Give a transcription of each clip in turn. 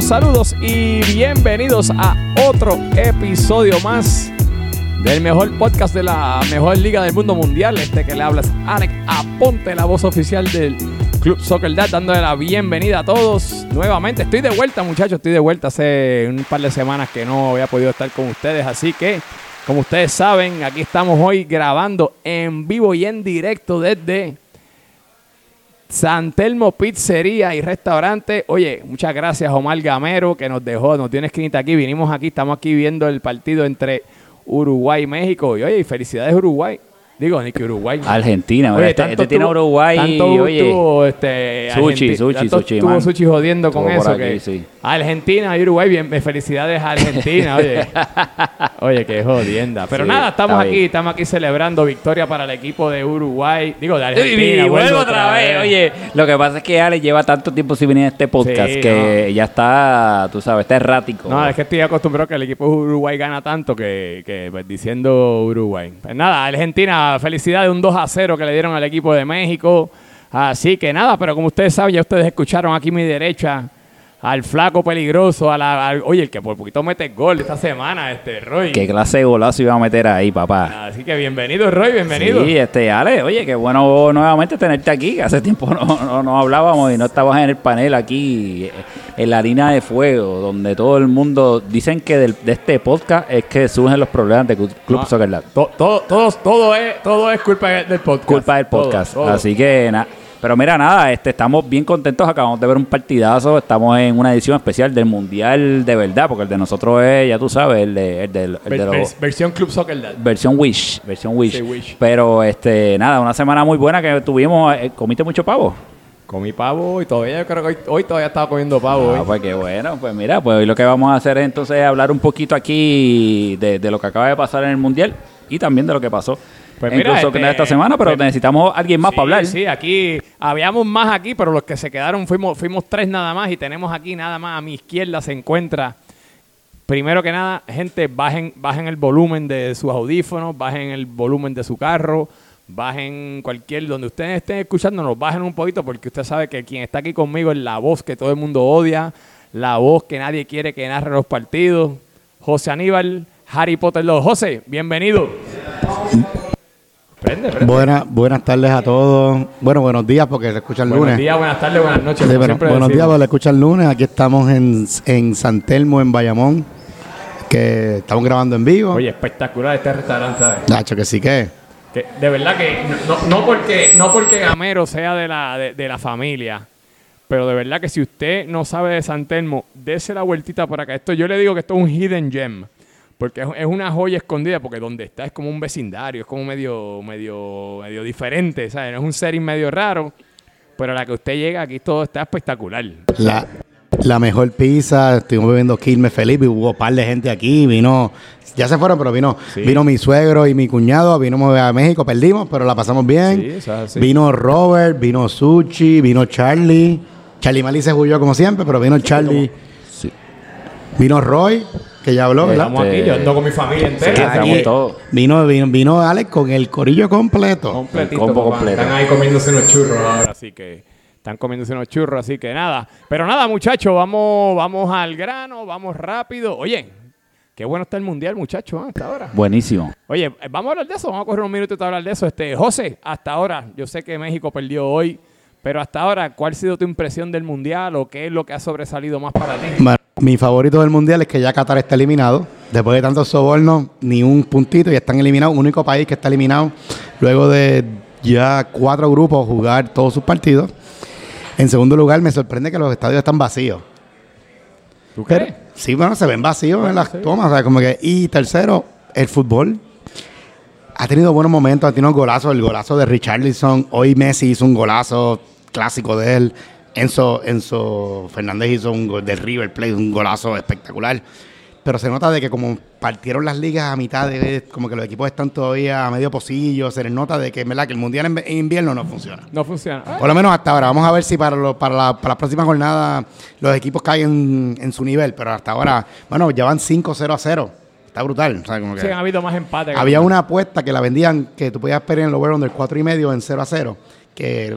Saludos, y bienvenidos a otro episodio más del mejor podcast de la mejor liga del mundo mundial. Este que le hablas, Alex Aponte, la voz oficial del Club Soccer Dad, dándole la bienvenida a todos nuevamente. Estoy de vuelta, muchachos, estoy de vuelta. Hace un par de semanas que no había podido estar con ustedes, así que, como ustedes saben, aquí estamos hoy grabando en vivo y en directo desde San Telmo Pizzería y Restaurante. Oye, muchas gracias Omar Gamero que nos dejó, nos una esquinita aquí. Vinimos aquí, estamos aquí viendo el partido entre Uruguay y México. Y oye, felicidades Uruguay. Digo, ni que Uruguay. Argentina, Oye, este, este tiene Uruguay tanto oye, tuvo, este, Sushi, sushi, tanto sushi, Estuvo. Sushi jodiendo con eso. aquí, que sí. Argentina y Uruguay, bien, felicidades a Argentina, oye. oye, qué jodienda. Pero Sí, nada, estamos aquí, bien. estamos aquí celebrando victoria para el equipo de Uruguay. Digo, de Y, Argentina. y vuelvo otra vez. Oye, lo que pasa es que Ale lleva tanto tiempo sin venir a este podcast Sí, que ya está, tú sabes, está errático. No, es que estoy acostumbrado que el equipo de Uruguay gana tanto que, que pues, diciendo Uruguay. Pues nada, Argentina, felicidades, un 2 a 0 que le dieron al equipo de México. Así que nada, pero como ustedes saben, ya ustedes escucharon aquí mi derecha al flaco peligroso, a la, al- oye, el que por poquito mete gol esta semana, este Roy. ¿Qué clase de golazo iba a meter ahí, papá? Así que bienvenido, Roy, bienvenido. Sí, este, Ale, oye, qué bueno nuevamente tenerte aquí. que Hace tiempo no, no, no hablábamos y no estabas en el panel aquí, en la línea de fuego, donde todo el mundo dicen que del- de este podcast es que surgen los problemas de Club No, Soccer Lab. to- todo, todo, todo, es, todo es culpa del podcast. culpa del Todo, podcast. todo. Así que nada. Pero mira, nada, este, estamos bien contentos. Acabamos de ver un partidazo. Estamos en una edición especial del Mundial de verdad, porque el de nosotros es, ya tú sabes, el de, el de, el de Ver- los- vers- versión Club Soccer Dad. versión Wish. Versión Wish. Sí, Wish. Pero este, nada, una semana muy buena que tuvimos. Eh, ¿Comiste mucho pavo? Comí pavo y todavía yo creo que hoy, hoy todavía estaba comiendo pavo. Ah, hoy. pues qué bueno. Pues mira, pues hoy lo que vamos a hacer es entonces hablar un poquito aquí de, de lo que acaba de pasar en el Mundial y también de lo que pasó Pues mira, Soccer este, esta semana, pero pues- necesitamos alguien más Sí, para hablar. Sí, aquí habíamos más aquí, pero los que se quedaron fuimos, fuimos tres nada más y tenemos aquí nada más a mi izquierda se encuentra. Primero que nada, gente, bajen, bajen el volumen de sus audífonos, bajen el volumen de su carro, bajen cualquier, donde ustedes estén escuchándonos, bajen un poquito porque usted sabe que quien está aquí conmigo es la voz que todo el mundo odia, la voz que nadie quiere que narre los partidos. José Aníbal, Harry Potter 2. José, bienvenido. Prende, prende. Buena- buenas tardes a todos. Bueno, buenos días porque se escucha el Buenos lunes. días, buenas tardes, buenas noches. Sí, buenos días, porque le escucha el lunes. Aquí estamos en, en San Telmo, en Bayamón, que estamos grabando en vivo. Oye, espectacular este restaurante, ¿sabes? Nacho, que sí que. Que de verdad que no, no porque no porque Gamero sea de la, de, de la familia, pero de verdad que si usted no sabe de San Telmo, dése la vueltita por acá. Esto yo le digo que esto es un hidden gem, porque es, una joya escondida, porque donde está es como un vecindario, es como medio medio medio diferente, ¿sabes? Es un setting medio raro, pero a la que usted llega aquí todo está espectacular. La, la mejor pizza, estuvimos bebiendo Quilmes Felipe, hubo un par de gente aquí, vino, ya se fueron, pero vino, Sí. vino mi suegro y mi cuñado, vino a México, perdimos, pero la pasamos bien. Sí, es. Vino Robert, vino Suchi, vino Charlie. Charlie Mali se huyó como siempre, pero vino Charlie. Vino Roy, que ya habló, ¿verdad? Estamos aquí, yo ando con mi familia Sí, entera. estamos aquí. todos. Vino, vino, vino Alex con el corillo completo. completito. El completo. Están ahí comiéndose unos churros ahora, así que están comiéndose unos churros, así que nada. Pero nada, muchachos, vamos, vamos al grano, vamos rápido. Oye, qué bueno está el mundial, muchachos, ¿eh? hasta ahora. Buenísimo. Oye, eh, vamos a hablar de eso, vamos a correr un minuto para hablar de eso. Este, José, hasta ahora, yo sé que México perdió hoy, pero hasta ahora, ¿cuál ha sido tu impresión del mundial o qué es lo que ha sobresalido más para ti? Bueno, mi favorito del mundial es que ya Qatar está eliminado. Después de tantos sobornos, ni un puntito y están eliminados. Único país que está eliminado luego de ya cuatro grupos jugar todos sus partidos. En segundo lugar, me sorprende que los estadios están vacíos. ¿Tú Pero, crees? sí, bueno, se ven vacíos en las tomas. o sea, como que, y tercero, el fútbol. Ha tenido buenos momentos, ha tenido golazos. El golazo de Richarlison. Hoy Messi hizo un golazo clásico de él. Enzo, Enzo Fernández hizo un gol del River Plate, un golazo espectacular. Pero se nota de que como partieron las ligas a mitad de como que los equipos están todavía a medio pocillo, se les nota de que, ¿verdad? que el mundial en, invierno no funciona. No funciona. Por lo menos hasta ahora. Vamos a ver si para, lo- para, la, para la próxima jornada los equipos caen en, en su nivel. Pero hasta ahora, bueno, ya van 5-0 a 0. Está brutal. sea, como que- sí, han habido más empates. había una apuesta que la vendían que tú podías esperar en el over under 4 y medio en 0 a 0. Que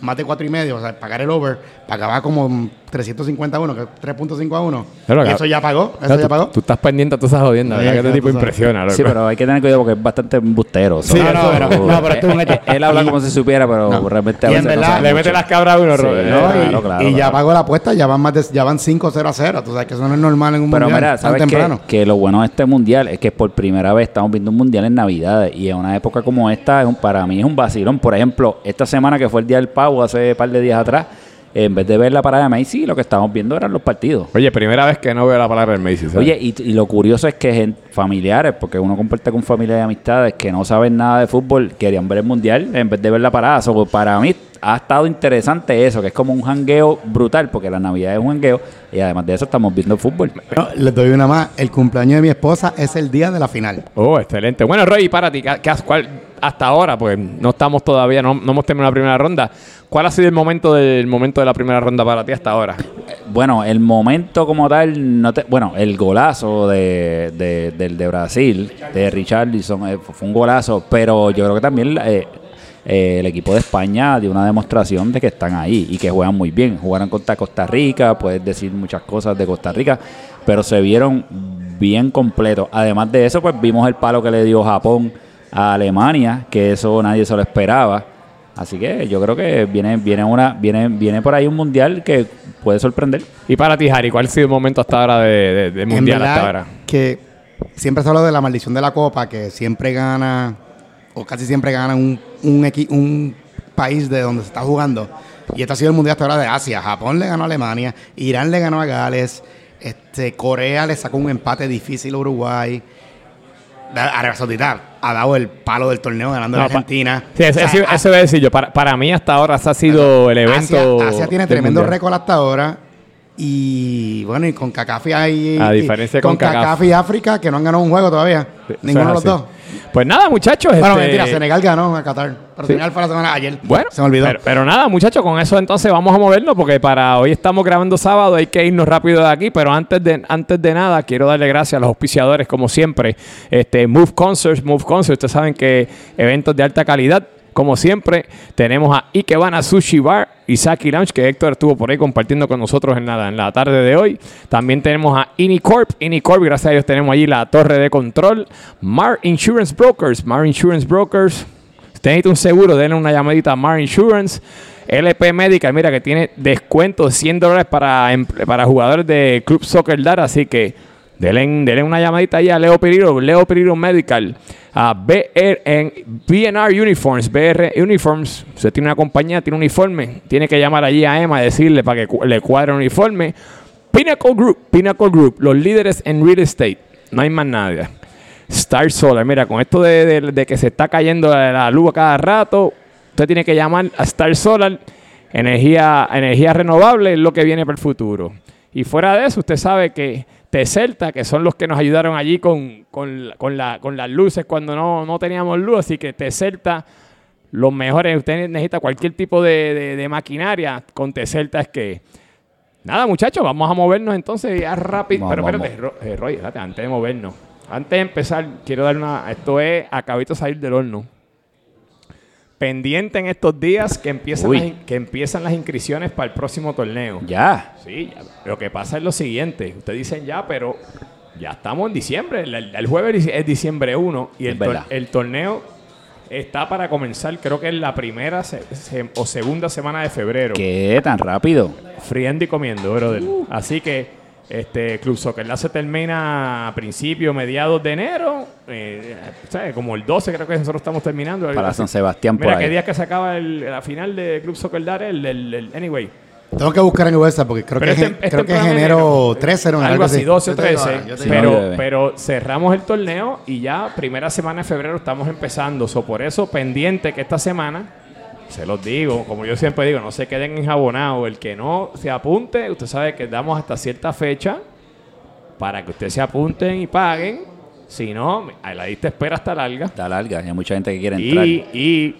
más de 4 y medio, o sea, pagar el over, pagaba como 350 a 1, que es 3.5 a 1. Pero, y eso ya pagó, eso tú, ya pagó. tú estás pendiente a todas esas jodiendas, Sí, ¿verdad? Que este tipo impresiona, loco. Sí, pero hay que tener cuidado porque es bastante embustero. Sí, So, no, pero- no, pero esto es un hecho. Él habla como si supiera, pero No. realmente a Y en veces no verdad- sabe Le mucho. mete las cabras a uno, Sí, Robert. No, claro, y, claro, y ya claro. pagó la apuesta, ya van más de, ya van 5-0 a 0. Tú sabes que eso no es normal en un Pero mundial mira, tan ¿sabes temprano. Que lo bueno de este mundial es que por primera vez estamos viendo un mundial en Navidades y en una época como esta, es un- para mí es un vacilón. Por ejemplo, esta semana que fue el Día del Pavo, hace un par de días atrás, en vez de ver la parada de Messi, lo que estábamos viendo eran los partidos. Oye, primera vez que no veo la palabra del Macy's. ¿sabes? Oye, y, y lo curioso es que familiares, porque uno comparte con familias y amistades que no saben nada de fútbol, querían ver el mundial en vez de ver la parada. So, para mí ha estado interesante eso, que es como un jangueo brutal, porque la Navidad es un jangueo y además de eso estamos viendo fútbol. No, les doy una más. El cumpleaños de mi esposa es el día de la final. Oh, excelente. Bueno, Roy, para ti, ¿qué, cuál- hasta ahora, pues no estamos todavía, no, no hemos terminado la primera ronda. ¿Cuál ha sido el momento del momento de la primera ronda para ti hasta ahora? Bueno, el momento como tal, no te- bueno, el golazo de, de- del de Brasil, de Richarlison, eh, fue un golazo, pero yo creo que también eh, eh, el equipo de España dio una demostración de que están ahí y que juegan muy bien. Jugaron contra Costa Rica, puedes decir muchas cosas de Costa Rica, pero se vieron bien completos. Además de eso, pues vimos el palo que le dio Japón a Alemania, que eso nadie se lo esperaba. Así que yo creo que viene, viene una, viene, viene por ahí un mundial que puede sorprender. Y para ti, Harry, ¿cuál ha sido el momento hasta ahora de, de- de En mundial verdad hasta ahora? Que siempre se habla de la maldición de la Copa, que siempre gana, o casi siempre gana un, un, equi- un país de donde se está jugando. Y este ha sido el mundial hasta ahora de Asia. Japón le ganó a Alemania, Irán le ganó a Gales, este, Corea le sacó un empate difícil a Uruguay. Arabia Saudita ha dado el palo del torneo ganando a No, pa- Argentina. Sí, eso, O sea, eso- eso iba a decir yo. Para, para mí hasta ahora ese ha sido el evento. Asia, Asia tiene tremendo récord hasta ahora. Y bueno, y con Cacafi hay. A diferencia y con con CACAF. Cacafi y África, que no han ganado un juego todavía. Sí, Ninguno de los dos. Pues nada, muchachos. Bueno, este- mentira, Senegal ganó a Qatar. Pero Sí. Senegal fue la semana ayer. Bueno, se me olvidó. Pero, pero nada, muchachos, con eso entonces vamos a movernos porque para hoy estamos grabando sábado, hay que irnos rápido de aquí, pero antes de, antes de nada quiero darle gracias a los auspiciadores como siempre. Este Move Concerts, Move Concerts, ustedes saben que eventos de alta calidad. Como siempre, tenemos a Ikebana Sushi Bar y Saki Lounge, que Héctor estuvo por ahí compartiendo con nosotros en la, en la tarde de hoy. También tenemos a Inicorp. Inicorp, gracias a Dios, tenemos allí la torre de control. Mar Insurance Brokers. Mar Insurance Brokers. Usted necesita un seguro, denle una llamadita a Mar Insurance. LP Medical, mira que tiene descuento de 100 dólares para, em- para jugadores de Club Soccer Dar, así que denle, denle una llamadita ahí a Leo Pereiro, Leo Pereiro Medical, a BR, en BNR Uniforms, BR Uniforms, usted tiene una compañía, tiene un uniforme, tiene que llamar allí a Emma decirle para que le cuadre un uniforme. Pinnacle Group, Pinnacle Group, los líderes en real estate, no hay más nadie. Star Solar, mira, con esto de, de- que se está cayendo la, la luz a cada rato, usted tiene que llamar a Star Solar, energía, energía renovable es lo que viene para el futuro. Y fuera de eso, usted sabe que Tecelta, que son los que nos ayudaron allí con, con, con la- con las luces cuando no, no teníamos luz, así que Tecelta, los mejores, usted necesita cualquier tipo de, de- de maquinaria, con Tecelta es que... Nada, muchachos, vamos a movernos entonces ya rápido. Pero espérate, eh, Roy, antes de movernos. Antes de empezar, quiero dar una. Esto es acabito de salir del horno. Pendiente en estos días que empiezan, Uy. las, que empiezan las inscripciones para el próximo torneo. Ya. Sí, ya. lo que pasa es lo siguiente. Ustedes dicen ya, pero ya estamos en diciembre. El, jueves es diciembre 1 y el, tor- torneo está para comenzar, creo que es la primera se- se- o segunda semana de febrero. ¿Qué tan rápido? Friendo y comiendo, brother. Así que este Club Soccer la se termina a principios, mediados de enero. eh, ¿sabes? Como el 12 creo que nosotros estamos terminando. Para San Sebastián por Mira, ¿qué ahí. día que se acaba el- la final de Club Soccer Dar? El, el- el- anyway. Tengo que buscar en website porque creo Pero que, es es creo que es temprano enero enero. 13 o Algo así, 12 o Yo te digo 13. ahora, yo te Sí, digo no, Pero, pero cerramos el torneo y ya primera semana de febrero estamos empezando. So, por eso, pendiente que esta semana, se los digo, como yo siempre digo, no se queden enjabonados. El que no se apunte, usted sabe que damos hasta cierta fecha para que ustedes se apunten y paguen. Si no, a la lista espera está larga. Está larga, hay mucha gente que quiere entrar. Y, y,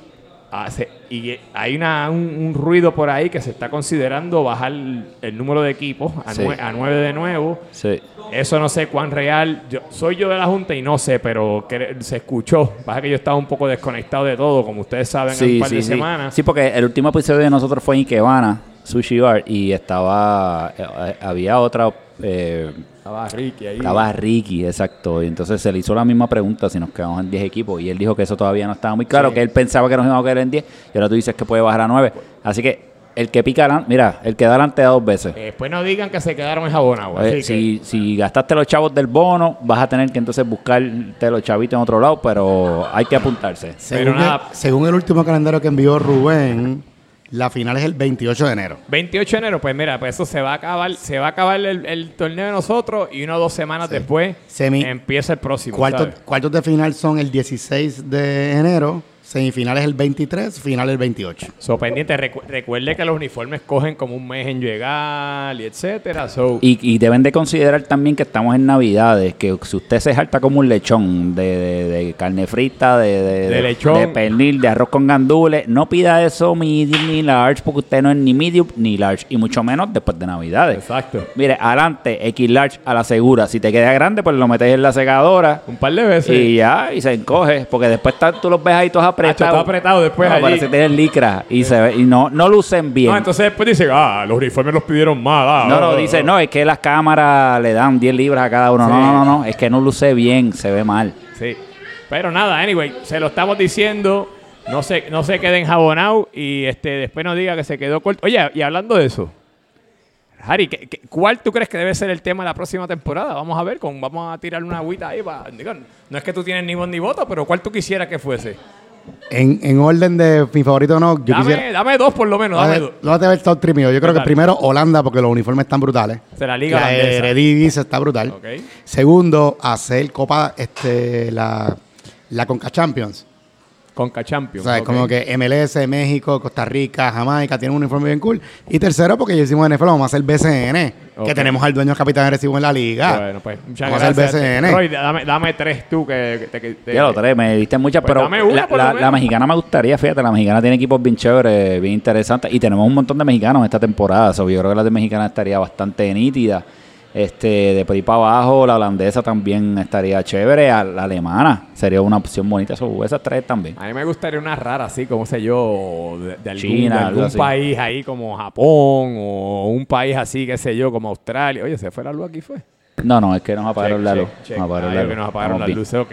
hace- y hay una, un, un ruido por ahí que se está considerando bajar el, el número de equipos a, Sí. nue- a nueve de nuevo. Sí. Eso no sé cuán real. Yo, soy yo de la Junta y no sé, pero que se escuchó. Pasa que yo estaba un poco desconectado de todo, como ustedes saben, en un Sí, par sí, de sí. semanas. Sí, porque el último episodio de nosotros fue en Ikebana Sushi Bar y estaba, eh, eh, había otra, eh, Estaba Ricky ahí. estaba Ricky, exacto. Y entonces se le hizo la misma pregunta si nos quedamos en 10 equipos. Y él dijo que eso todavía no estaba muy claro, Sí. que él pensaba que nos íbamos a quedar en 10. Y ahora tú dices que puede bajar a 9. Así que el que pica, mira, el que da adelante da dos veces. Eh, Después no digan que se quedaron en jabonagua. Eh, que- si, si gastaste los chavos del bono, vas a tener que entonces buscarte los chavitos en otro lado, pero hay que apuntarse. Según, nada. el, según el último calendario que envió Rubén, la final es el 28 de enero. 28 de enero, pues mira, pues eso se va a acabar, se va a acabar el, el torneo de nosotros y una o dos semanas después Semi- empieza el próximo. Cuartos, cuartos de final son el 16 de enero, semifinales el 23, final el 28. So, pendiente, recu- recuerde que los uniformes cogen como un mes en llegar y etcétera. So, Y, y deben de considerar también que estamos en Navidades, que si usted se jalta como un lechón de, de- de carne frita, de, de, De lechón. de pernil, de arroz con gandules, no pida eso medium ni large, porque usted no es ni medium ni large, y mucho menos después de Navidades. exacto. Mire, adelante, X large a la segura. Si te queda grande, pues lo metes en la segadora. Un par de veces. Y ya, y se encoge, porque después tú los ves ahí todos Hacho, está apretado después no, allí. parece licra y, se ve- y no, no lucen bien. No, entonces después dice, ah, los uniformes los pidieron mal. ah, No, ah, no, ah, dice, ah". no, es que las cámaras le dan 10 libras a cada uno. No, Sí. no, no, no, es que no luce bien, se ve mal. Sí. Pero nada, anyway, se lo estamos diciendo. No se, no se queden jabonados y este, después no diga que se quedó corto. Oye, y hablando de eso, Harry, ¿qué- qué- cuál tú crees que debe ser el tema de la próxima temporada? Vamos a ver, con, vamos a tirar una agüita ahí. pa- digo, no es que tú tienes ni voz ni voto, pero ¿cuál tú quisieras que fuese? En, en orden de mi favorito no, yo Dame, quisiera... dame dos por lo menos, dame dos. A ver top 3 mío. Yo creo que primero Holanda, porque los uniformes están brutales. De la liga La. Eredivisie está brutal. Ok. Segundo, hacer Copa, este, la, la Conca Champions. Conca Champions. O sea, ok. como que MLS, México, Costa Rica, Jamaica tienen un uniforme bien cool. Y tercero, porque ya hicimos NFL, vamos a hacer BCN, que tenemos al dueño capitán agresivo en la liga. Bueno, pues muchas Vamos a hacer gracias. BCN. Roy, dame, dame tres tú que, que- que- que- Ya lo tres, me diste muchas, Pues pero dame una la, la mexicana me gustaría, fíjate, la mexicana tiene equipos bien chéveres, bien interesantes, y tenemos un montón de mexicanos esta temporada, so, yo creo que la de mexicana estaría bastante nítida. Este, de por ahí para abajo, la holandesa también estaría chévere, a- la alemana sería una opción bonita, so, esas tres también. A mí me gustaría una rara así, como sé yo, de, de algún, China, de algún país ahí como Japón o un país así, qué sé yo, como Australia. Oye, ¿se fue la luz aquí fue? No, no, es que nos apagaron Check, la luz. check. Nos apagaron Ah, la luz. que nos apagaron las bien. luces, ok.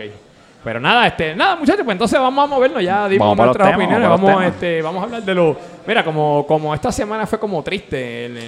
Pero nada, este, nada, muchachos, pues entonces vamos a movernos, ya dimos Vamos nuestras temas, opiniones, vamos este, vamos a hablar de lo... Mira, como, como esta semana fue como triste en, en-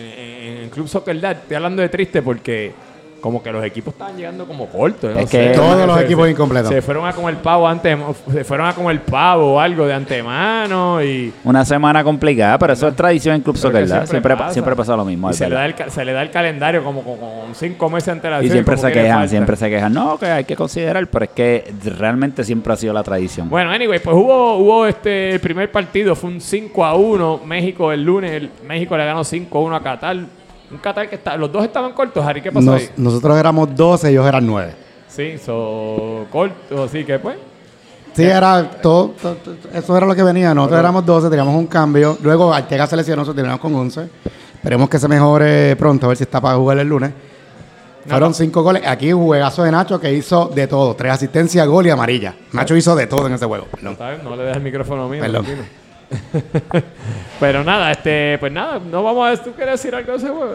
en el Club Soccer Dad, estoy hablando de triste porque como que los equipos estaban llegando como cortos. no Es sé. que- Todos los Se- equipos se- incompletos. Se fueron a comer pavo antes, se fueron a comer pavo o algo de antemano y... Una semana complicada, pero eso es tradición en Club Soccer. Siempre, pasa. siempre pasa lo mismo. Y se le, da el, se le da el calendario como con, con cinco meses de antelación. Y siempre se quejan, siempre se quejan. No, que hay que considerar, pero es que realmente siempre ha sido la tradición. Bueno, anyway, pues hubo, hubo este el primer partido, fue un 5 a 1. México el lunes, el- México le ganó 5 a 1 a Qatar. Un Qatar que está, los dos estaban cortos, Harry, ¿qué pasó Nos- ahí? nosotros éramos 12, ellos eran 9. Sí, son cortos, así que pues. Sí, era todo, to- to- eso era lo que venía. Nosotros éramos 12, teníamos un cambio. Luego Arteaga se lesionó, nosotros terminamos con 11. Esperemos que se mejore pronto, a ver si está para jugar el lunes. Fueron cinco goles. Aquí juegazo de Nacho que hizo de todo. Tres asistencias, gol y amarilla. Nacho hizo de todo en ese juego. Perdón. ¿sabes? No le dejes el micrófono mío. Perdón. tranquilo. Pero nada, este, pues nada, no vamos a ¿Tú quieres decir algo de ese juego?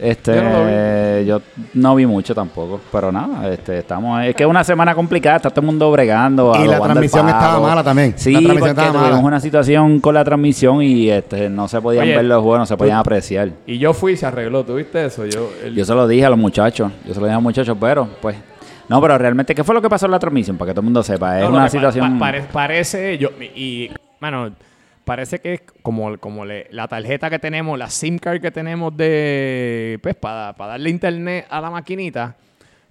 Este, Yo no lo yo no vi mucho tampoco, pero nada, este, estamos, es que es una semana complicada, está todo el mundo bregando. Y la transmisión estaba mala también. Sí, La transmisión porque estaba tuvimos mala. una situación con la transmisión y este, no se podían Oye, ver los juegos, no se podían tú- apreciar. Y yo fui y se arregló, ¿tú viste eso? Yo, el- Yo se lo dije a los muchachos, yo se lo dije a los muchachos, pero pues, no, pero realmente, ¿qué fue lo que pasó en la transmisión? Para que todo el mundo sepa, es No, una pa- situación... pa- pare- parece, yo, y, mano, parece que es como, como le- la tarjeta que tenemos, la SIM card que tenemos de, pues, para darle internet a la maquinita.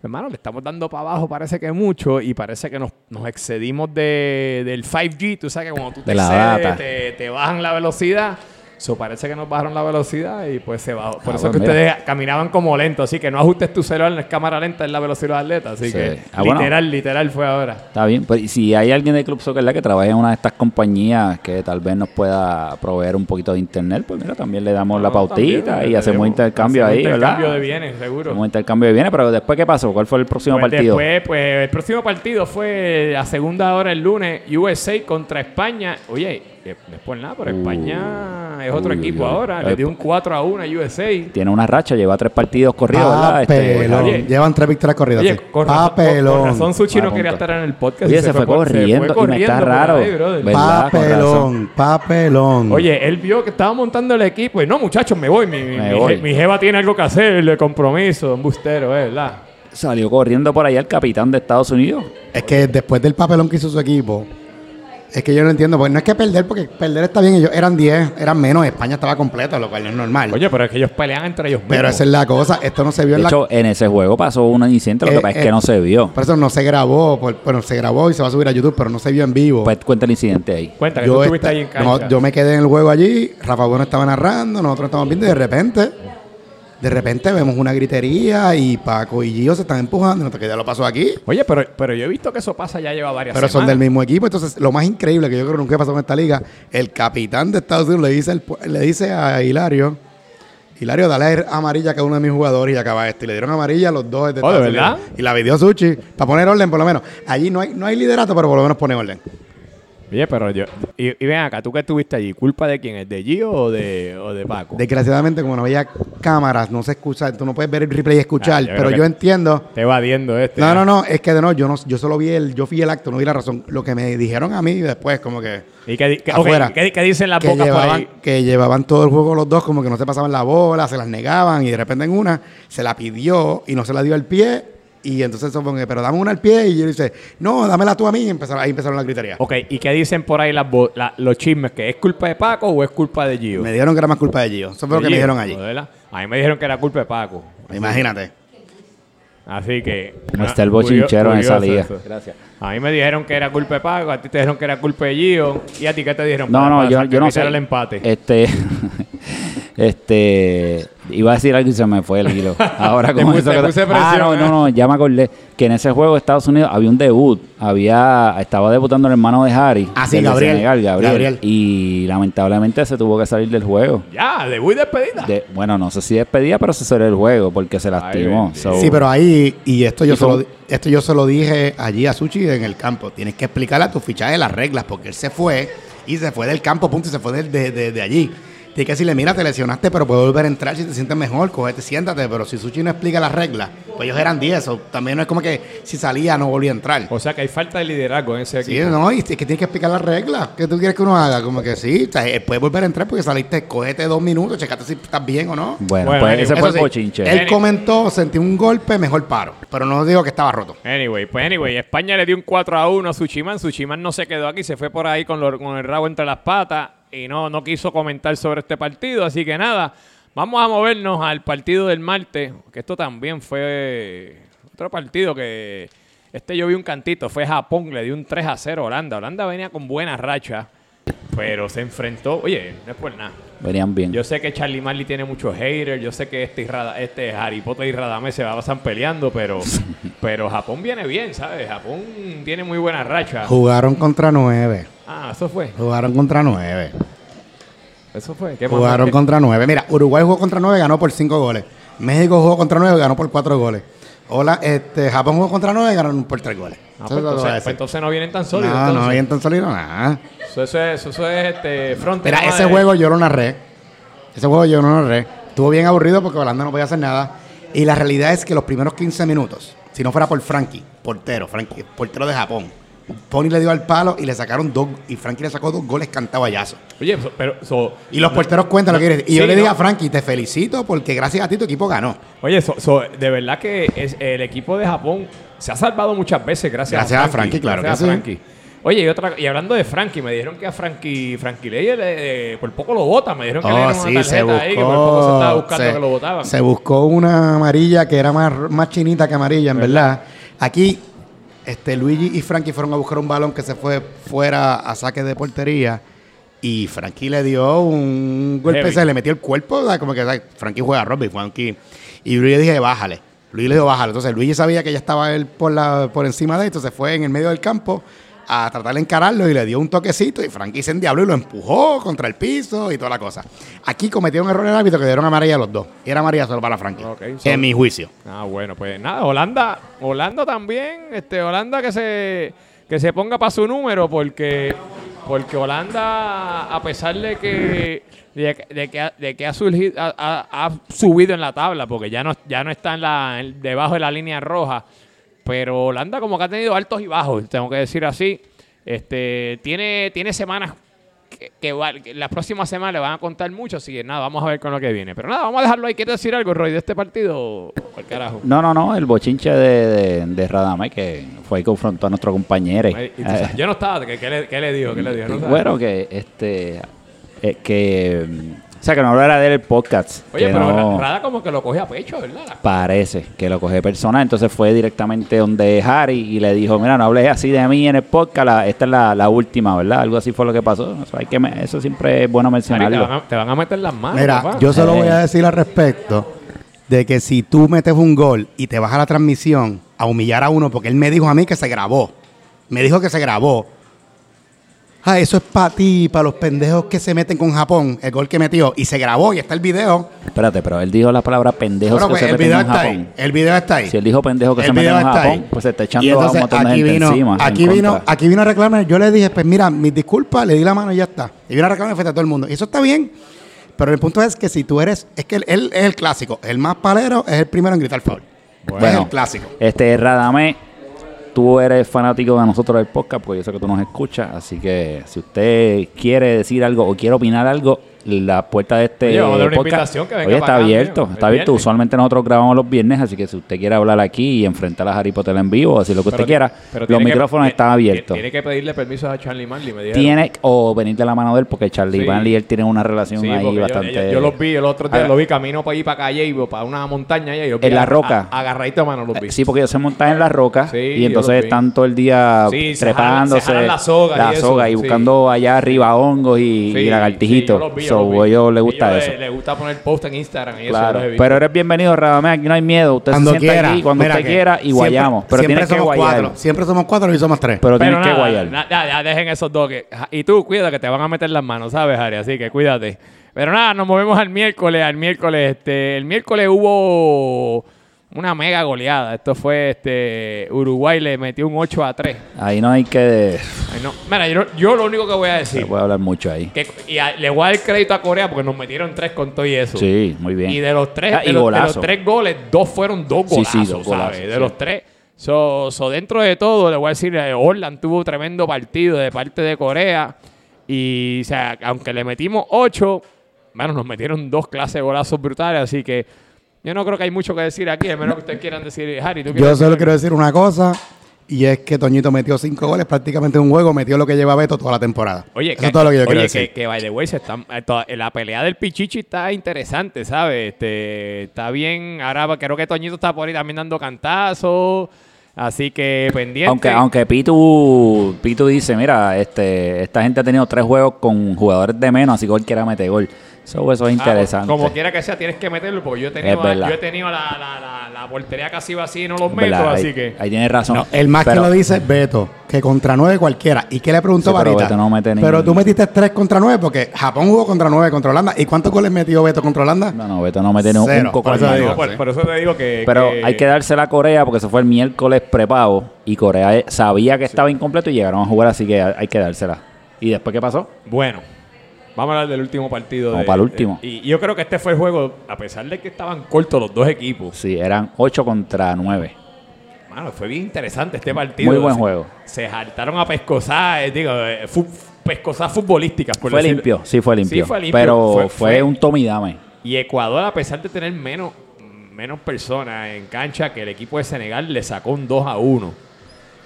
Hermano, le estamos dando para abajo, parece que mucho, y parece que nos, nos excedimos de, del 5G. Tú sabes que cuando tú te excedes, te, te bajan la velocidad. So, parece que nos bajaron la velocidad y pues se bajó. Por Ah, eso es pues que mira. ustedes caminaban como lento, así que no ajustes tu celular, no es cámara lenta, es la velocidad de atleta. Así Sí. que Ah, bueno. literal, literal fue ahora. Está bien, pues y si hay alguien de Club Soccer que trabaje en una de estas compañías que tal vez nos pueda proveer un poquito de internet, pues mira, también le damos la pautita también, y hacemos intercambio hacemos ahí, intercambio ¿verdad? de bienes, seguro. Hacemos intercambio de bienes, pero después, ¿qué pasó? ¿Cuál fue el próximo Pues partido? Después, pues el próximo partido fue a segunda hora el lunes, USA contra España. Oye, por nada, pero España es otro Uy, equipo uy, uy. ahora. Le Eh, dio un 4 a 1 a USA. Tiene una racha, lleva tres partidos corridos, ¿verdad? Este, Papelón. oye. Llevan tres victorias corridas. Oye, sí. con razón, con- Papelón. con razón Suchi no Va, quería estar en el podcast. Oye, y se fue por- corriendo y me está raro. ahí. Con Papelón, papelón. Oye, él vio que estaba montando el equipo y no, muchachos, me voy. Mi, mi, Me mi voy. je- mi jeva tiene algo que hacer, de compromiso, un bustero, ¿eh? ¿verdad? Salió corriendo por allá el capitán de Estados Unidos. Es que después del papelón que hizo su equipo, es que yo no entiendo, porque no es que perder, porque perder está bien, ellos eran 10, eran menos, España estaba completa, lo cual no es normal. Oye, pero es que ellos pelean entre ellos Pero mismos. esa es la cosa, esto no se vio De en la... hecho, en ese juego pasó un incidente, lo que Eh, pasa es eh, que no se vio. Por eso no se grabó, por- bueno, se grabó y se va a subir a YouTube, pero no se vio en vivo. Pues cuenta el incidente ahí. Cuenta que tú estuviste ahí en no, cancha. yo me quedé en el juego allí, Rafa Bueno estaba narrando, nosotros estábamos viendo y de repente, de repente vemos una gritería y Paco y Gio se están empujando, no te ya lo pasó aquí. Oye, pero, pero yo he visto que eso pasa ya lleva varias Pero son del mismo equipo. Entonces, lo más increíble que yo creo que nunca pasó en esta liga, el capitán de Estados Unidos le dice, pu- le dice a Hilario, Hilario, dale amarilla a cada uno de mis jugadores y acaba este. Y le dieron amarilla a los dos de Oh, ¿de Estados verdad? Y la pidió Suchi, para poner orden por lo menos. Allí no hay, no hay liderato, pero por lo menos pone orden. Oye, pero yo... Y, y ven acá, ¿tú que estuviste allí? ¿Culpa de quién? ¿Es de Gio o de, o de Paco? Desgraciadamente, como no había cámaras, no se escucha, tú no puedes ver el replay y escuchar, Ah, yo pero yo entiendo. Te evadiendo este. No, no, no, es que de no, yo no, yo solo vi el, yo fui el acto, no vi la razón. Lo que me dijeron a mí después, como que ¿Y qué, Afuera. ¿qué, qué dicen las que bocas por llevaban, ahí? que llevaban todo el juego los dos, como que no se pasaban la bola, se las negaban y de repente en una se la pidió y no se la dio al pie. Y entonces eso fue, pero dame una al pie y yo dice, no, dámela tú a mí y empezaron, ahí empezaron las griterías. Ok, ¿y qué dicen por ahí las la- los chismes? ¿Que es culpa de Paco o es culpa de Gio? Me dijeron que era más culpa de Gio. Eso fue lo que me dijeron allí. ¿de verdad? A mí me dijeron que era culpa de Paco. Imagínate. Así que... No ah, está el bochinchero en esa liga. eso. Gracias. A mí me dijeron que era culpa de Paco, a ti te dijeron que era culpa de Gio. ¿Y a ti qué te dijeron? No, no, yo, yo no sé. el empate. Este, este, iba a decir algo y se me fue el hilo. Ahora con eso te que- puse ah, presión, no, ¿eh? no, no, ya me acordé que en ese juego de Estados Unidos había un debut, había, estaba debutando el hermano de Harry, Ah, sí, Gabriel. Senegal, Gabriel, Gabriel. y lamentablemente se tuvo que salir del juego. Ya, debut y despedida. De- bueno, no sé si despedía, pero se salió del juego porque se lastimó. So, Sí, pero ahí, y esto yo, Y se lo, fue- di- esto yo se lo dije allí a Suchi en el campo. Tienes que explicarle a tu fichaje las reglas, porque él se fue y se fue del campo, punto, y se fue de, de- de- de allí. Tienes que decirle, mira, te lesionaste, pero puedes volver a entrar si te sientes mejor, cogete, siéntate. Pero si Suchi no explica las reglas, pues ellos eran 10, o también no es como que si salía no volvía a entrar. O sea que hay falta de liderazgo en ese Sí, equipo. no, y es que tienes que explicar las reglas. ¿Qué tú quieres que uno haga? Como que sí, o sea, eh, puedes volver a entrar porque saliste, cogete dos minutos, checate si estás bien o no. bueno, Bueno, pues anyway, ese fue el sí, bochinche. Él Any- comentó, sentí un golpe, mejor paro. Pero no digo que estaba roto. Anyway, pues anyway, España le dio un 4 a 1 a Suchiman. Suchiman no se quedó aquí, se fue por ahí con, lo- con el rabo entre las patas y no, no quiso comentar sobre este partido. Así que nada, vamos a movernos al partido del martes, que esto también fue otro partido que este yo vi un cantito, fue Japón, le dio un 3 a 0 a Holanda. Holanda venía con buena racha, pero se enfrentó, oye, no es por nada. Venían bien. Yo sé que Charlie Marley tiene muchos haters, yo sé que este, este Harry Potter y Radame se pasan peleando, pero, pero Japón viene bien, ¿sabes? Japón tiene muy buena racha. Jugaron contra nueve. Ah, eso fue, Jugaron contra nueve. eso fue. Jugaron ¿Qué- contra nueve. Mira, Uruguay jugó contra nueve, ganó por cinco goles. México jugó contra nueve, ganó por cuatro goles. Hola, este, Japón jugó contra nueve, ganaron por tres goles. Ah, pues, entonces, pues entonces no vienen tan sólidos. No, no habían tan sólido nada. Eso, eso es, eso es este, fronte. Mira, ese juego yo lo narré. Ese juego yo lo narré. Estuvo bien aburrido porque Holanda no podía hacer nada. Y la realidad es que los primeros 15 minutos, si no fuera por Frankie, portero, Frankie, portero de Japón, Pony le dio al palo y le sacaron dos, y Frankie le sacó dos goles cantaballazo. Oye, so- pero. so- Y los porteros cuentan lo que quieren. Y yo Sí, le dije no. a Frankie, te felicito porque gracias a ti tu equipo ganó. Oye, so- so, de verdad que es, el equipo de Japón se ha salvado muchas veces gracias, Gracias a Frankie, claro gracias que a sí. Frankie. Oye, y, otra, y hablando de Frankie, me dijeron que a Frankie, Frankie Leyes eh, por poco lo votan. Me dijeron que le dieron una tarjeta ahí, que por poco se estaba buscando Oh, se- que lo votaban. se buscó una amarilla que era más, más chinita que amarilla, en verdad. Aquí, este, Luigi y Frankie fueron a buscar un balón que se fue fuera a saque de portería. Y Frankie le dio un golpe, Heavy. se le metió el cuerpo, sea, como que Frankie juega rugby, Frankie. Y Luigi le dije, bájale. Luigi le dijo, bájale. Entonces Luigi sabía que ya estaba él por, la, por encima de él, entonces fue en el medio del campo a tratar de encararlo y le dio un toquecito y Frankie se endiabló y lo empujó contra el piso y toda la cosa. Aquí cometió un error el árbitro que dieron amarilla a los dos. Y era amarilla solo para Frankie. So- en mi juicio. Ah, bueno, pues nada, Holanda, Holanda también, este, Holanda que se, que se ponga para su número porque Porque Holanda, a pesar de que de, que- de que, ha- de que ha, surgido, ha, ha- ha subido en la tabla, porque ya no, ya no está en la, en- debajo de la línea roja, pero Holanda como que ha tenido altos y bajos, tengo que decir así. Este, tiene, tiene semanas que, que que las próximas semanas le van a contar mucho, así que nada, vamos a ver con lo que viene. Pero nada, vamos a dejarlo ahí. ¿Quieres decir algo, Roy, de este partido? Por carajo. No, no, no, el bochinche de, de, de Radamé que fue y confrontó a nuestro compañero. Ay, y tú sabes, Yo no estaba, ¿qué, qué le, qué le dijo? ¿Qué le dijo? No bueno, que este eh, que sea que no hablara de él el podcast. Oye, que pero no- Rada como que lo coge a pecho, ¿verdad? Parece que lo coge personal, entonces fue directamente donde Harry y le dijo, mira, no hables así de mí en el podcast, la- esta es la, la última, ¿verdad? Algo así fue lo que pasó. Eso, hay que, me- eso siempre es bueno te, mencionarlo. van a, te van a meter las manos. Mira, papá. yo solo Eh. voy a decir al respecto de que si tú metes un gol y te vas a la transmisión a humillar a uno, porque él me dijo a mí que se grabó. Me dijo que se grabó. Ah, eso es para ti, para los pendejos que se meten con Japón, el gol que metió. Y se grabó y está el video. Espérate, pero él dijo la palabra pendejos que pues, se el meten video está Japón. ahí. El video está ahí. Si él dijo pendejo que El se meten está Japón, ahí. pues se está Y echando a un entonces montón de gente vino, encima. en Aquí vino, contra. aquí vino a reclamar. Yo le dije, pues mira, mis disculpas, le di la mano y ya está. Y vino a reclamar frente a todo el mundo. Y eso está bien. Pero el punto es que si tú eres, es que él, él es el clásico. El más palero es el primero en gritar foul. Bueno. es el clásico. Este, Radamé, tú eres fanático de nosotros del podcast, porque yo sé que tú nos escuchas, así que si usted quiere decir algo o quiere opinar algo, la puerta de este Oye, vamos a dar una podcast invitación que venga oye, está acá, abierto, está abierto. Usualmente nosotros grabamos los viernes, así que si usted quiere hablar aquí y enfrentar a Harry Potter en vivo, así lo que Pero- usted quiera, pero los que- micrófonos ti- están ti- abiertos. Tiene que pedirle permiso a Charlie Manley, me dijeron. Tiene o venir de la mano de él, porque Charlie Sí. Manley y él tienen una relación Sí, ahí yo- bastante. yo, yo los vi el otro día, Aga- lo vi camino para allí, para calle, y para una montaña allá, y los vi En la a- roca. a- Agarradito de mano los vi. Eh, Sí, porque ellos se montan en la roca Sí, y entonces los están todo el día trepándose la soga y buscando allá arriba hongos y lagartijitos. A ellos les gusta Ellos eso. Le, le gusta poner post en Instagram y Claro, eso. pero eres bienvenido, Radamé. Aquí no hay miedo. Usted Cuando se sienta quiera. aquí cuando usted que quiera y siempre- guayamos. Pero siempre tienes que somos guayar. cuatro. Siempre somos cuatro y somos tres. Pero Pero tienes que nada, guayar. na- ya, ya dejen esos dos. que- y tú, cuida que te van a meter las manos, ¿sabes, Harry? Así que cuídate. Pero nada, nos movemos al miércoles. Al miércoles, este, el miércoles hubo una mega goleada. Esto fue, este, Uruguay le metió un 8 a 3. Ahí no hay que. Ay, no. Mira, yo, yo lo único que voy a Se decir, puede hablar mucho ahí. que, y a- le voy a dar crédito a Corea porque nos metieron tres con todo y eso. Sí, muy bien. Y de los tres, Ah, de, los, de golazo. los tres goles, dos fueron dos Sí, golazos, sí, dos ¿sabes? golazos, De sí. los tres. So, so, dentro de todo, le voy a decir, eh, Orland tuvo tremendo partido de parte de Corea. Y, o sea, aunque le metimos ocho, bueno, nos metieron dos clases de golazos brutales. Así que yo no creo que hay mucho que decir aquí, a menos que ustedes quieran decir, Harry, ¿tú Yo solo decir quiero decir una cosa. Y es que Toñito metió cinco goles prácticamente en un juego, metió lo que lleva Beto toda la temporada. Oye, Eso es todo lo que yo quiero oye, decir. que, que by the way, se están- eh, toda- la pelea del Pichichi está interesante, ¿sabes? Este, está bien. Ahora creo que Toñito está por ahí también dando cantazos. Así que pendiente. Aunque, aunque Pitu, Pitu dice, mira, este, esta gente ha tenido tres juegos con jugadores de menos, así que cualquiera mete gol. So, eso es Ah, interesante. Como quiera que sea, tienes que meterlo porque yo he tenido, yo he tenido la, la, la, la portería casi vacía y no los meto, verdad, así ahí, que. ahí tienes razón. No, el más Pero- que lo dice es Beto, que contra nueve cualquiera. ¿Y qué le preguntó Sí, pero Varita? No mete pero tú metiste tres contra nueve porque Japón jugó contra nueve contra Holanda. ¿Y cuántos goles metió Beto contra Holanda? No, no, Beto no mete ni un coco por. No, por, por eso te digo que. Pero que- hay que dársela a Corea porque se fue el miércoles prepago y Corea eh, sabía que estaba incompleto y llegaron a jugar, así que hay que dársela. ¿Y después qué pasó? Bueno, vamos a hablar del último partido. De- para el último. de- y yo creo que este fue el juego, a pesar de que estaban cortos los dos equipos. Sí, eran 8 contra 9. Mano, fue bien interesante este partido. Muy buen juego. Se saltaron a pescosar, eh, digo, eh, fu- pescosar futbolísticas. Por Fue limpio, sí fue limpio. Sí, fue limpio. Pero Fue- fue, un tome y dame. Y Ecuador, a pesar de tener menos, menos personas en cancha, que el equipo de Senegal le sacó un 2 a 1.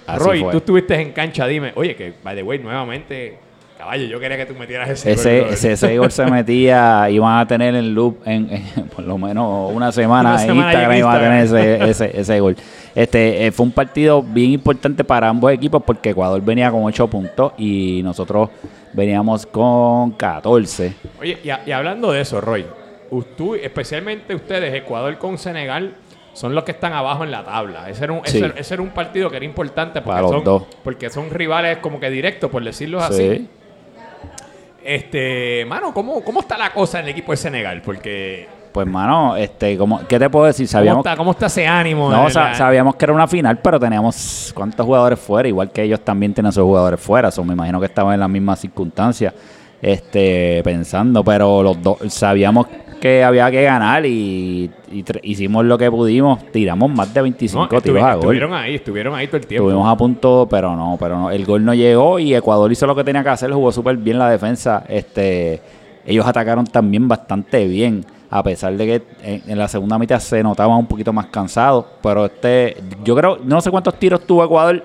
Así Roy, fue. tú estuviste en cancha, dime, oye, que, by the way, nuevamente, caballo, yo quería que tú metieras ese Ese, gol, ese, ese gol se metía, iban a tener en loop en, en por lo menos una semana, Una en semana Instagram, iban a tener ese, ese, ese gol. Este eh, fue un partido bien importante para ambos equipos porque Ecuador venía con 8 puntos y nosotros veníamos con 14. Oye, y, a- y hablando de eso, Roy, tú, especialmente ustedes, Ecuador con Senegal, son los que están abajo en la tabla. Ese era un, ese Sí. era- ese era un partido que era importante porque, Para los son, dos. porque son rivales como que directos, por decirlo así. Este, mano, ¿cómo, ¿cómo está la cosa en el equipo de Senegal? Porque Pues, mano, este, como, ¿qué te puedo decir? ¿Cómo Sabíamos, está, ¿Cómo está ese ánimo? no, sa- sabíamos que era una final, pero teníamos cuántos jugadores fuera, igual que ellos también tienen sus jugadores fuera. So, me imagino que estaban en las mismas circunstancias, este, pensando, pero los dos sabíamos que había que ganar y, hicimos lo que pudimos. Tiramos más de 25 No, tiros a gol. estuvieron ahí, estuvieron ahí todo el tiempo. Estuvimos a punto, pero no, pero no. El gol no llegó y Ecuador hizo lo que tenía que hacer, jugó súper bien la defensa. Este, ellos atacaron también bastante bien, a pesar de que en, en la segunda mitad se notaban un poquito más cansados. Pero este, yo creo, no sé cuántos tiros tuvo Ecuador,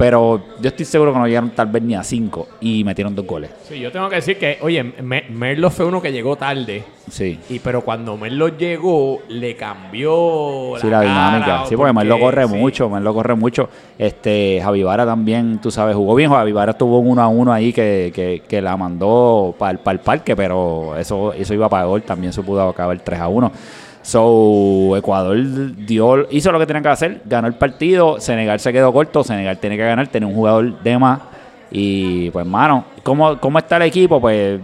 pero yo estoy seguro que no llegaron tal vez ni a cinco y metieron dos goles. Sí, yo tengo que decir que, oye, Me- Merlo fue uno que llegó tarde. Sí. Y pero cuando Merlo llegó, le cambió Sí, la cara, dinámica. Sí, porque Merlo corre sí. mucho, Merlo corre mucho. Este, Javi Vara también, tú sabes, jugó bien. Javi Vara tuvo un uno a uno ahí que, que, que la mandó para el, parque, pero eso, eso iba para gol, también se pudo acabar 3 a 1. So, Ecuador dio, hizo lo que tenía que hacer, ganó el partido, Senegal se quedó corto, Senegal tiene que ganar, tiene un jugador de más. Y pues, mano, ¿cómo, cómo está el equipo? Pues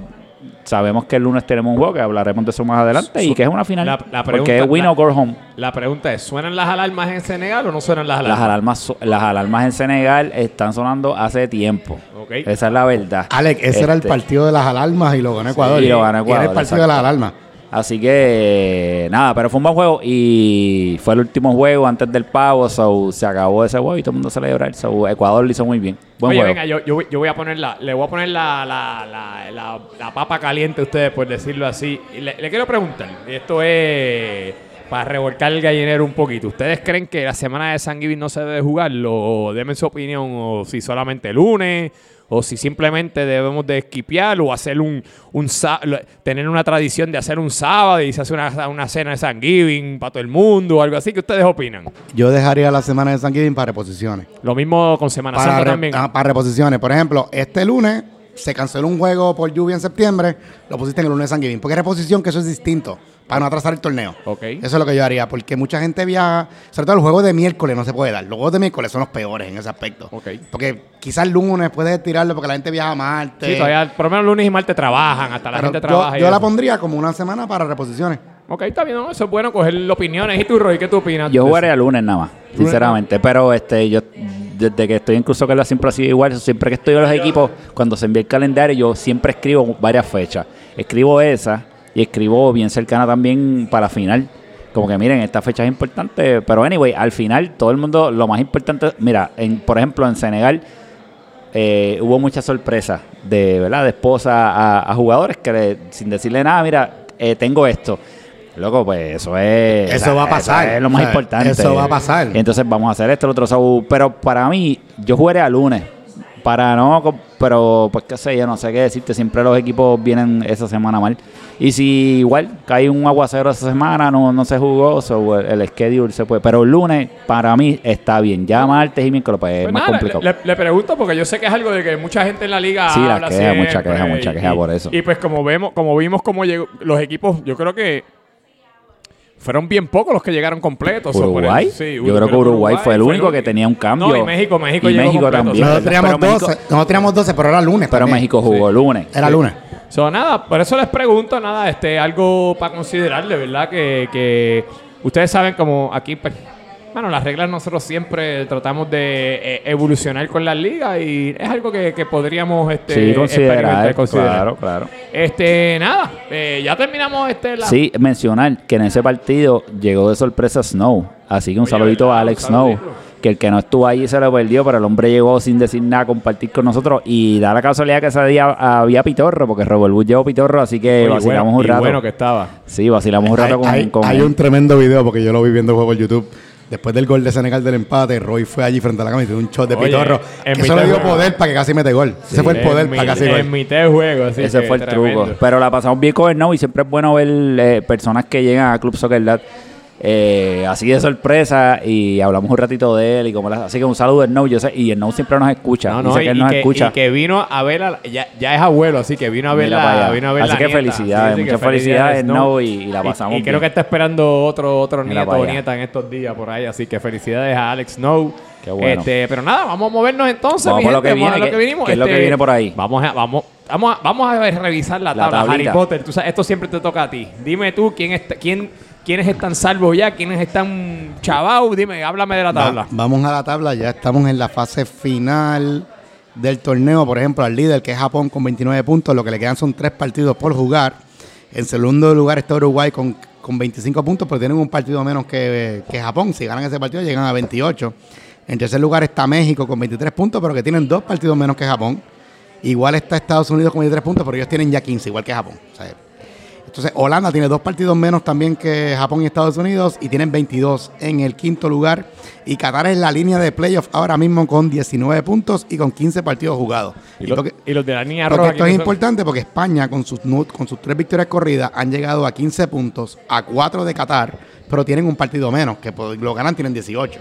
sabemos que el lunes tenemos un juego, que hablaremos de eso más adelante, y que es una final. La- la porque pregunta- es win la- or go home. La pregunta es, ¿suenan las alarmas en Senegal o no suenan las Las alarmas? alarmas, so- las alarmas en Senegal están sonando hace tiempo. Ok. Esa es la verdad. Alex, ese era el Este, partido de las alarmas y lo ganó Ecuador. y lo ganó Ecuador, Era el partido exacto. de las alarmas. Así que nada, pero fue un buen juego y fue el último juego antes del pavo, so, se acabó ese juego y todo el mundo se le llorar. So, Ecuador lo hizo muy bien. Buen Oye, juego. venga, yo, yo, yo voy a poner la, le voy a poner la, la, la, la- papa caliente a ustedes, por decirlo así. Y le, le quiero preguntar, y esto es para revolcar el gallinero un poquito. ¿Ustedes creen que la semana de San Giving no se debe jugarlo? O denme su opinión, o si solamente lunes, o si simplemente debemos de esquipear, o hacer un, un tener una tradición de hacer un sábado y se hace una, una cena de San Giving para todo el mundo, o algo así. ¿Qué ustedes opinan? Yo dejaría la semana de San Giving para reposiciones. Lo mismo con Semana Para, Santa también. ah, para reposiciones. Por ejemplo, este lunes se canceló un juego por lluvia en septiembre, lo pusiste en el lunes de San Giving. Porque reposición, que eso es distinto, para no atrasar el torneo. Ok. Eso es lo que yo haría, porque mucha gente viaja, sobre todo el juego de miércoles no se puede dar. Los juegos de miércoles son los peores en ese aspecto. Ok. Porque quizás el lunes puedes tirarlo porque la gente viaja martes. Sí, todavía, por lo menos lunes y martes trabajan, hasta la Pero gente yo, trabaja. yo la pondría como una semana para reposiciones. Ok, está bien, ¿no? eso es bueno coger opiniones. ¿Y tú, Roy, qué tú opinas? Yo jugaré eso? a lunes nada más, sinceramente. Pero este, yo desde que estoy en Cruz Soccer siempre ha sido igual. Siempre que estoy en los equipos, cuando se envía el calendario, yo siempre escribo varias fechas. Escribo esa y escribo bien cercana también para final. Como que miren, esta fecha es importante. Pero anyway, al final todo el mundo, lo más importante, mira, en, por ejemplo en Senegal eh, hubo muchas sorpresas de, ¿verdad? de esposa a, a jugadores que le- sin decirle nada, mira, eh, tengo esto. Loco, pues eso es. Eso va a pasar. es lo más O sea, importante. eso va a pasar. Entonces vamos a hacer esto, lo otro. so, pero para mí, yo jugaré a lunes. Para no, pero pues qué sé yo, no sé qué decirte. Siempre los equipos vienen esa semana mal. Y si igual cae un aguacero esa semana, no, no se jugó, so, el, el schedule se puede. Pero el lunes, para mí, está bien. Ya martes y miércoles, pues es Pues más nada, complicado. Le, le pregunto porque yo sé que es algo de que mucha gente en la liga Sí, la queja, siempre, mucha queja, mucha queja y- por eso. Y pues como vemos, como vimos cómo llegó los equipos, yo creo que fueron bien pocos los que llegaron completos. Uruguay. sí, Yo creo que Uruguay fue el único que tenía un cambio. No, y México, México Y llegó México completo, también. sí. Nosotros teníamos Pero México- 12, nosotros teníamos 12, pero era lunes. Pero también. México jugó lunes. Era Sí. lunes. So, nada, por eso les pregunto, nada, este, algo para considerar, de verdad, que, que ustedes saben como aquí, pues, bueno, las reglas nosotros siempre tratamos de eh, evolucionar con las ligas y es algo que, que podríamos este, Sí, considerar. Claro, claro. Este, nada, eh, ya terminamos este la- Sí, mencionar que en ese partido llegó de sorpresa Snow. Así que un Oye, saludito ¿verdad? a Alex Snow. Que el que no estuvo ahí se lo perdió, pero el hombre llegó sin decir nada a compartir con nosotros. Y da la casualidad que ese día había pitorro, porque Robert Wood llevó pitorro, así que Oye, vacilamos bueno, un y rato. bueno que estaba. Sí, vacilamos un rato hay, con, hay- con hay él. un tremendo video porque yo lo vi viendo el juego en YouTube. Después del gol de Senegal del empate, Roy fue allí frente a la cámara y dio un shot de Oye, pitorro. en Que mitad eso le de dio juego. poder para que casi mete gol. Ese fue el poder En para casi En gol. mitad de juego, así Ese que fue el tremendo. truco. Pero la pasamos bien con el no y siempre es bueno ver eh, personas que llegan a Club Soccer Dad, eh, así de sorpresa y hablamos un ratito de él y como la- así que un saludo no yo sé y el no siempre nos escucha No, no, sé que él nos que, escucha y que vino a ver, a ya, ya es abuelo, así que vino a ver la, vino a ver Así la que nieta. felicidades, que muchas felicidades, No, y- y la pasamos Y, creo bien. que está esperando otro, otro Mira nieto o nieta en estos días por ahí, así que felicidades a Alex Snow. Qué bueno. Este, pero nada, vamos a movernos entonces, Vamos por lo que vamos a viene, lo que ¿qué- vinimos. qué es lo Este, que viene por ahí? Vamos a, vamos, vamos a, vamos a revisar la La tabla. Harry. Potter, tú sabes, esto siempre te toca a ti. Dime tú quién está, quién, quiénes están salvos ya, quiénes están chavados. Dime, háblame de la Va- tabla. vamos a la tabla, ya estamos en la fase final del torneo. Por ejemplo, al líder, que es Japón, con 29 puntos. Lo que le quedan son tres partidos por jugar. En segundo lugar está Uruguay con, con 25 puntos, pero tienen un partido menos que, que Japón. Si ganan ese partido, llegan a 28. En tercer lugar está México con 23 puntos, pero que tienen dos partidos menos que Japón. Igual está Estados Unidos con 23 puntos, pero ellos tienen ya 15, igual que Japón. O sea, entonces, Holanda tiene dos partidos menos también que Japón y Estados Unidos y tienen 22 en el quinto lugar. Y Qatar es la línea de playoff ahora mismo con 19 puntos y con 15 partidos jugados. Y, Y lo- porque- y los de la porque roja. esto es importante porque España con sus, con sus tres victorias corridas han llegado a 15 puntos, a 4 de Qatar, pero tienen un partido menos, que por- lo ganan tienen 18.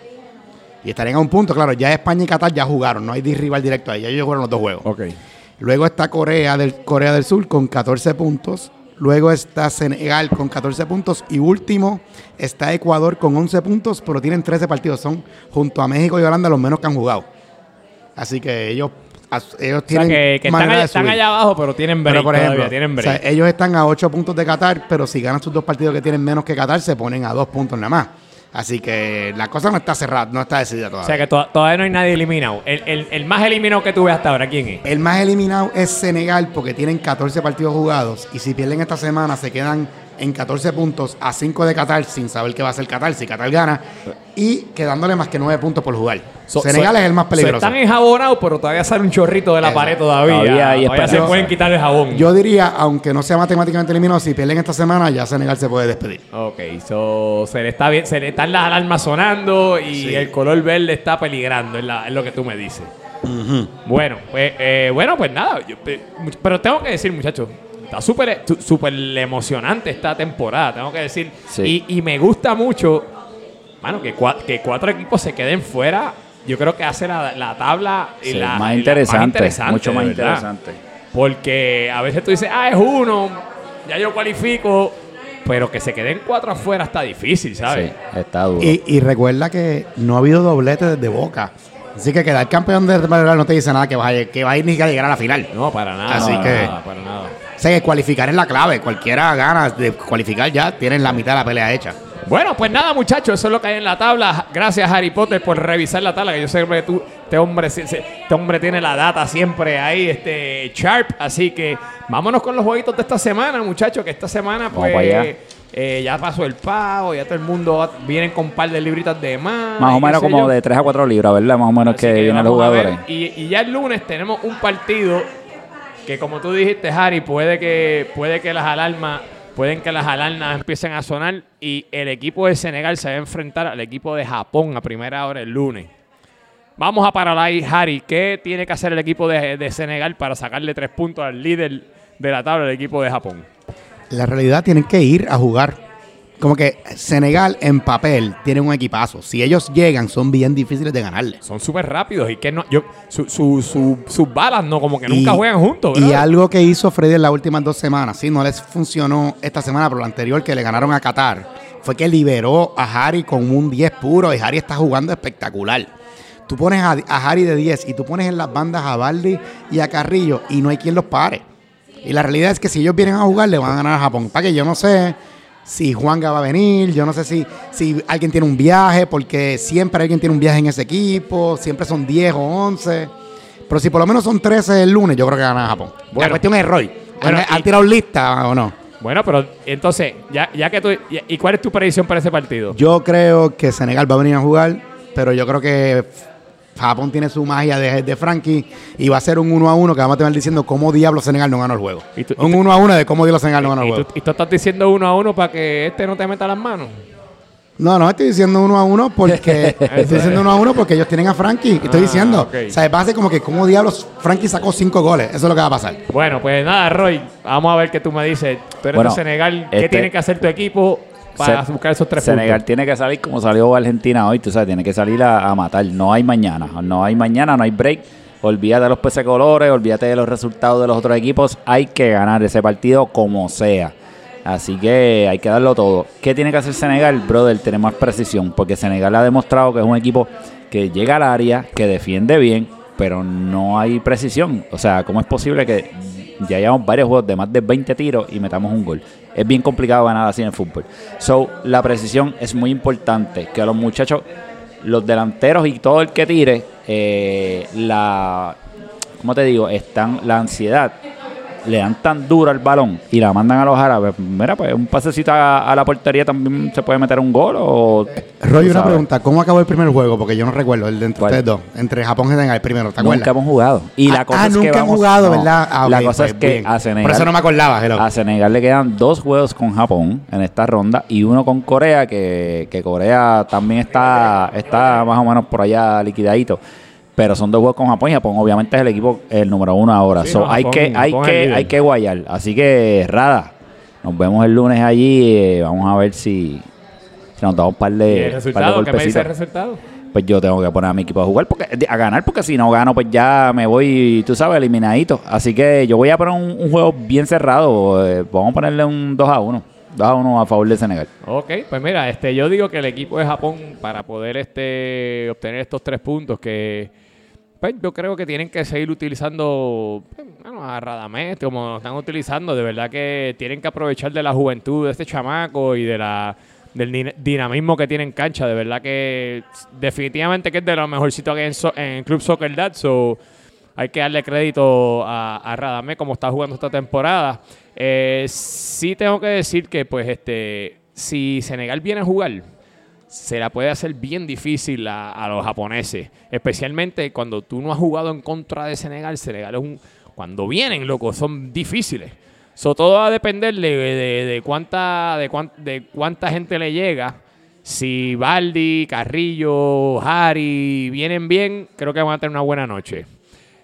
Y estarían a un punto, claro, ya España y Qatar ya jugaron, no hay rival directo ahí, ya ellos jugaron los dos juegos. Ok. Luego está Corea del, Corea del Sur con 14 puntos. Luego está Senegal con 14 puntos. Y último está Ecuador con 11 puntos, pero tienen 13 partidos. Son junto a México y Holanda los menos que han jugado. Así que ellos, ellos O sea, tienen. que, que están, allá, están abajo, pero tienen break Pero por ejemplo, todavía, tienen o break. sea, ellos están a 8 puntos de Qatar, pero si ganan sus dos partidos que tienen menos que Qatar, se ponen a 2 puntos nada más. Así que la cosa no está cerrada, no está decidida O todavía. sea que to- todavía no hay nadie eliminado. El, el- el más eliminado que tuve hasta ahora, ¿quién es? El más eliminado es Senegal porque tienen 14 partidos jugados y si pierden esta semana se quedan en 14 puntos a 5 de Qatar sin saber qué va a hacer Qatar si Qatar gana y quedándole más que 9 puntos por jugar. So- Senegal so- es el más so peligroso. están enjabonados, pero todavía sale un chorrito de la Exacto. pared todavía. Todavía Todavía, hay se pueden quitar el jabón. Yo diría, aunque no sea matemáticamente eliminado, si pierden esta semana ya Senegal se puede despedir. Ok, so, se le está bien, se le están las alarmas sonando y Sí. el color verde está peligrando, es, la- es lo que tú me dices. Bueno, pues, eh, bueno, pues nada, yo- pero tengo que decir, muchachos, está súper su- súper emocionante esta temporada, tengo que decir. Sí. Y, y me gusta mucho, mano, que, cua- que cuatro equipos se queden fuera. Yo creo que hace la, la tabla y Sí, la, más, y la- interesante, mucho más verdad. interesante. Porque a veces tú dices, ah, es uno, ya yo cualifico, pero que se queden cuatro afuera está difícil, ¿sabes? Sí, está duro. Y, y recuerda que no ha habido doblete desde Boca. Así que quedar campeón de Real no te dice nada que va a, que va a ir ni a llegar a la final. No, para nada. Así para que- nada, para nada. Que cualificar es la clave. Cualquiera gana de cualificar ya, tienen la mitad de la pelea hecha. Bueno, pues nada, muchachos, eso es lo que hay en la tabla. Gracias, Harry Potter, por revisar la tabla. Que yo sé que tú, este hombre, este hombre tiene la data siempre ahí, este sharp. Así que vámonos con los jueguitos de esta semana, muchachos. Que esta semana, pues, eh, ya pasó el pago, ya todo el mundo va- viene con un par de libritas de más. más o menos como yo. de 3 a 4 libras, ¿verdad? Más o menos Así que, vienen los jugadores. Y, y ya el lunes tenemos un partido que como tú dijiste, Harry, puede que, puede que las alarmas, pueden que las alarmas empiecen a sonar y el equipo de Senegal se va a enfrentar al equipo de Japón a primera hora el lunes. Vamos a parar ahí, Harry. ¿Qué tiene que hacer el equipo de, de Senegal para sacarle tres puntos al líder de la tabla del equipo de Japón? La realidad tienen que ir a jugar. Como que Senegal en papel tiene un equipazo. Si ellos llegan, son bien difíciles de ganarle. Son súper rápidos y que no, yo, su- su- su- sus balas no, como que nunca Y- juegan juntos. Y algo que hizo Freddy en las últimas dos semanas, sí, no les funcionó esta semana, pero la anterior que le ganaron a Qatar, fue que liberó a Harry con un 10 puro y Harry está jugando espectacular. Tú pones a, a Harry de 10 y tú pones en las bandas a Baldi y a Carrillo y no hay quien los pare. Y la realidad es que si ellos vienen a jugar, le van a ganar a Japón. Para que yo no sé si Juanga va a venir, yo no sé si, si alguien tiene un viaje, porque siempre alguien tiene un viaje en ese equipo, siempre son 10 o 11. Pero si por lo menos son 13 el lunes, yo creo que gana Japón. Bueno. la cuestión es Roy. Bueno, ¿Han, y- han tirado lista o no? Bueno, pero entonces, ya, ya que tú. ¿Y cuál es tu predicción para ese partido? Yo creo que Senegal va a venir a jugar, pero yo creo que Japón tiene su magia de, de Frankie y va a ser un 1 a 1 que vamos a tener diciendo cómo diablos Senegal no ganó el juego. Y tú- un 1 a 1 de cómo diablos Senegal no ganó el ¿Y juego. tú, y tú estás diciendo uno a uno para que este no te meta las manos? No, no estoy diciendo 1 a 1 porque estoy diciendo 1 a 1 porque ellos tienen a Frankie. Estoy Ah, diciendo, ok. o sea, va a ser como que cómo diablos Frankie sacó 5 goles. Eso es lo que va a pasar. Bueno, pues nada, Roy, vamos a ver qué tú me dices. Tú eres Bueno, de Senegal, ¿qué este- tiene que hacer tu equipo para Se- buscar esos tres Senegal puntos? tiene que salir como salió Argentina hoy, tú sabes, tiene que salir a, a matar. No hay mañana, no hay mañana, no hay break. Olvídate de los peces colores, olvídate de los resultados de los otros equipos. Hay que ganar ese partido como sea. Así que hay que darlo todo. ¿Qué tiene que hacer Senegal, brother? Tener más precisión, porque Senegal ha demostrado que es un equipo que llega al área, que defiende bien, pero no hay precisión. O sea, ¿cómo es posible que ya llevamos varios juegos de más de 20 tiros y metamos un gol. Es bien complicado ganar así en el fútbol. So, la precisión es muy importante. Que los muchachos, los delanteros y todo el que tire, eh, la, ¿cómo te digo? Están, la ansiedad le dan tan duro al balón y la mandan a los árabes, mira, pues un pasecito a, a la portería también se puede meter un gol o... Roy, tú una pregunta. ¿Cómo acabó el primer juego? Porque yo no recuerdo el de entre ¿Cuál? ustedes dos. Entre Japón y Senegal, el primero, ¿te acuerdas? Nunca hemos jugado. Y la Ah, cosa ah, es nunca que han vamos- jugado, no, ¿verdad? Ah, la ok, cosa pues, es que bien. a Senegal, Por eso no me acordaba, hello. a Senegal le quedan dos juegos con Japón en esta ronda y uno con Corea, que, que Corea también está, está más o menos por allá liquidadito. Pero son dos juegos con Japón y Japón obviamente es el equipo el número uno ahora. Sí, So, no, hay, Japón- que, hay, Japón que, hay que guayar. Así que, Rada, nos vemos el lunes allí. eh, vamos a ver si, si nos damos un par ¿Y de, el par de? ¿Qué me dice el resultado? pues yo tengo que poner a mi equipo a jugar porque a ganar porque si no gano pues ya me voy tú sabes eliminadito así que yo voy a poner un, un juego bien cerrado eh, vamos a ponerle un 2 a 1 2 a 1 a favor de Senegal Ok, pues mira, este, yo digo que el equipo de Japón para poder este, obtener estos tres puntos que pues, yo creo que tienen que seguir utilizando pues, a Radamés como lo están utilizando, de verdad que tienen que aprovechar de la juventud de este chamaco y de la del din- dinamismo que tiene en cancha, de verdad que definitivamente que es de lo mejorcito que en, so- Club Soccer Dad, so hay que darle crédito a, a como está jugando esta temporada. Eh, sí tengo que decir que, pues, este, si Senegal viene a jugar, se la puede hacer bien difícil a, los japoneses. Especialmente cuando tú no has jugado en contra de Senegal. Senegal es un. Cuando vienen, loco, son difíciles. So, todo va a depender de, de- cuánta, de, cuán- de cuánta gente le llega. Si Baldi, Carrillo, Harry vienen bien, creo que van a tener una buena noche.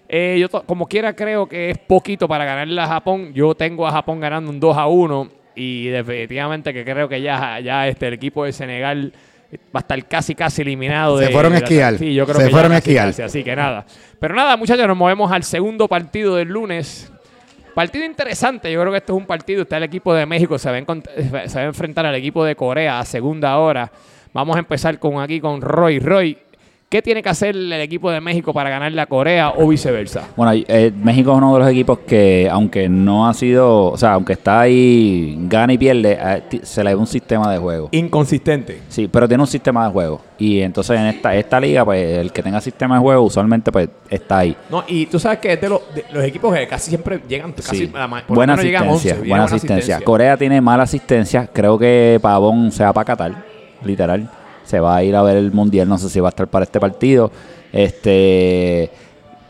Eh, yo como quiera creo que es poquito para ganarle a Japón. Yo tengo a Japón ganando un 2 a 1 y definitivamente que creo que ya, ya este, equipo de Senegal va a estar casi casi eliminado. Se de- fueron a esquiar. Sí, yo creo Se que fueron a esquiar. casi, así que nada. Pero nada, muchachos, nos movemos al segundo partido del lunes. Partido interesante, yo creo que esto es un partido. Está el equipo de México, se va, a encont- se va a enfrentar al equipo de Corea a segunda hora. Vamos a empezar con aquí con Roy. Roy, ¿qué tiene que hacer el equipo de México para ganarle a Corea o viceversa? bueno eh, México es uno de los equipos que aunque no ha sido o sea aunque está ahí gana y pierde eh, se le da un sistema de juego Inconsistente. Sí, pero tiene un sistema de juego. Y entonces en esta, esta liga, pues el que tenga sistema de juego usualmente pues está ahí. No, y tú sabes que es de, los- de los equipos que casi siempre llegan, casi, Sí. la por lo Buena menos llegan asistencia, 11, buena llegan asistencia. Corea tiene mala asistencia. Creo que Pavón se va para Qatar, literal. Se va a ir a ver el mundial. No sé si va a estar para este partido. Este.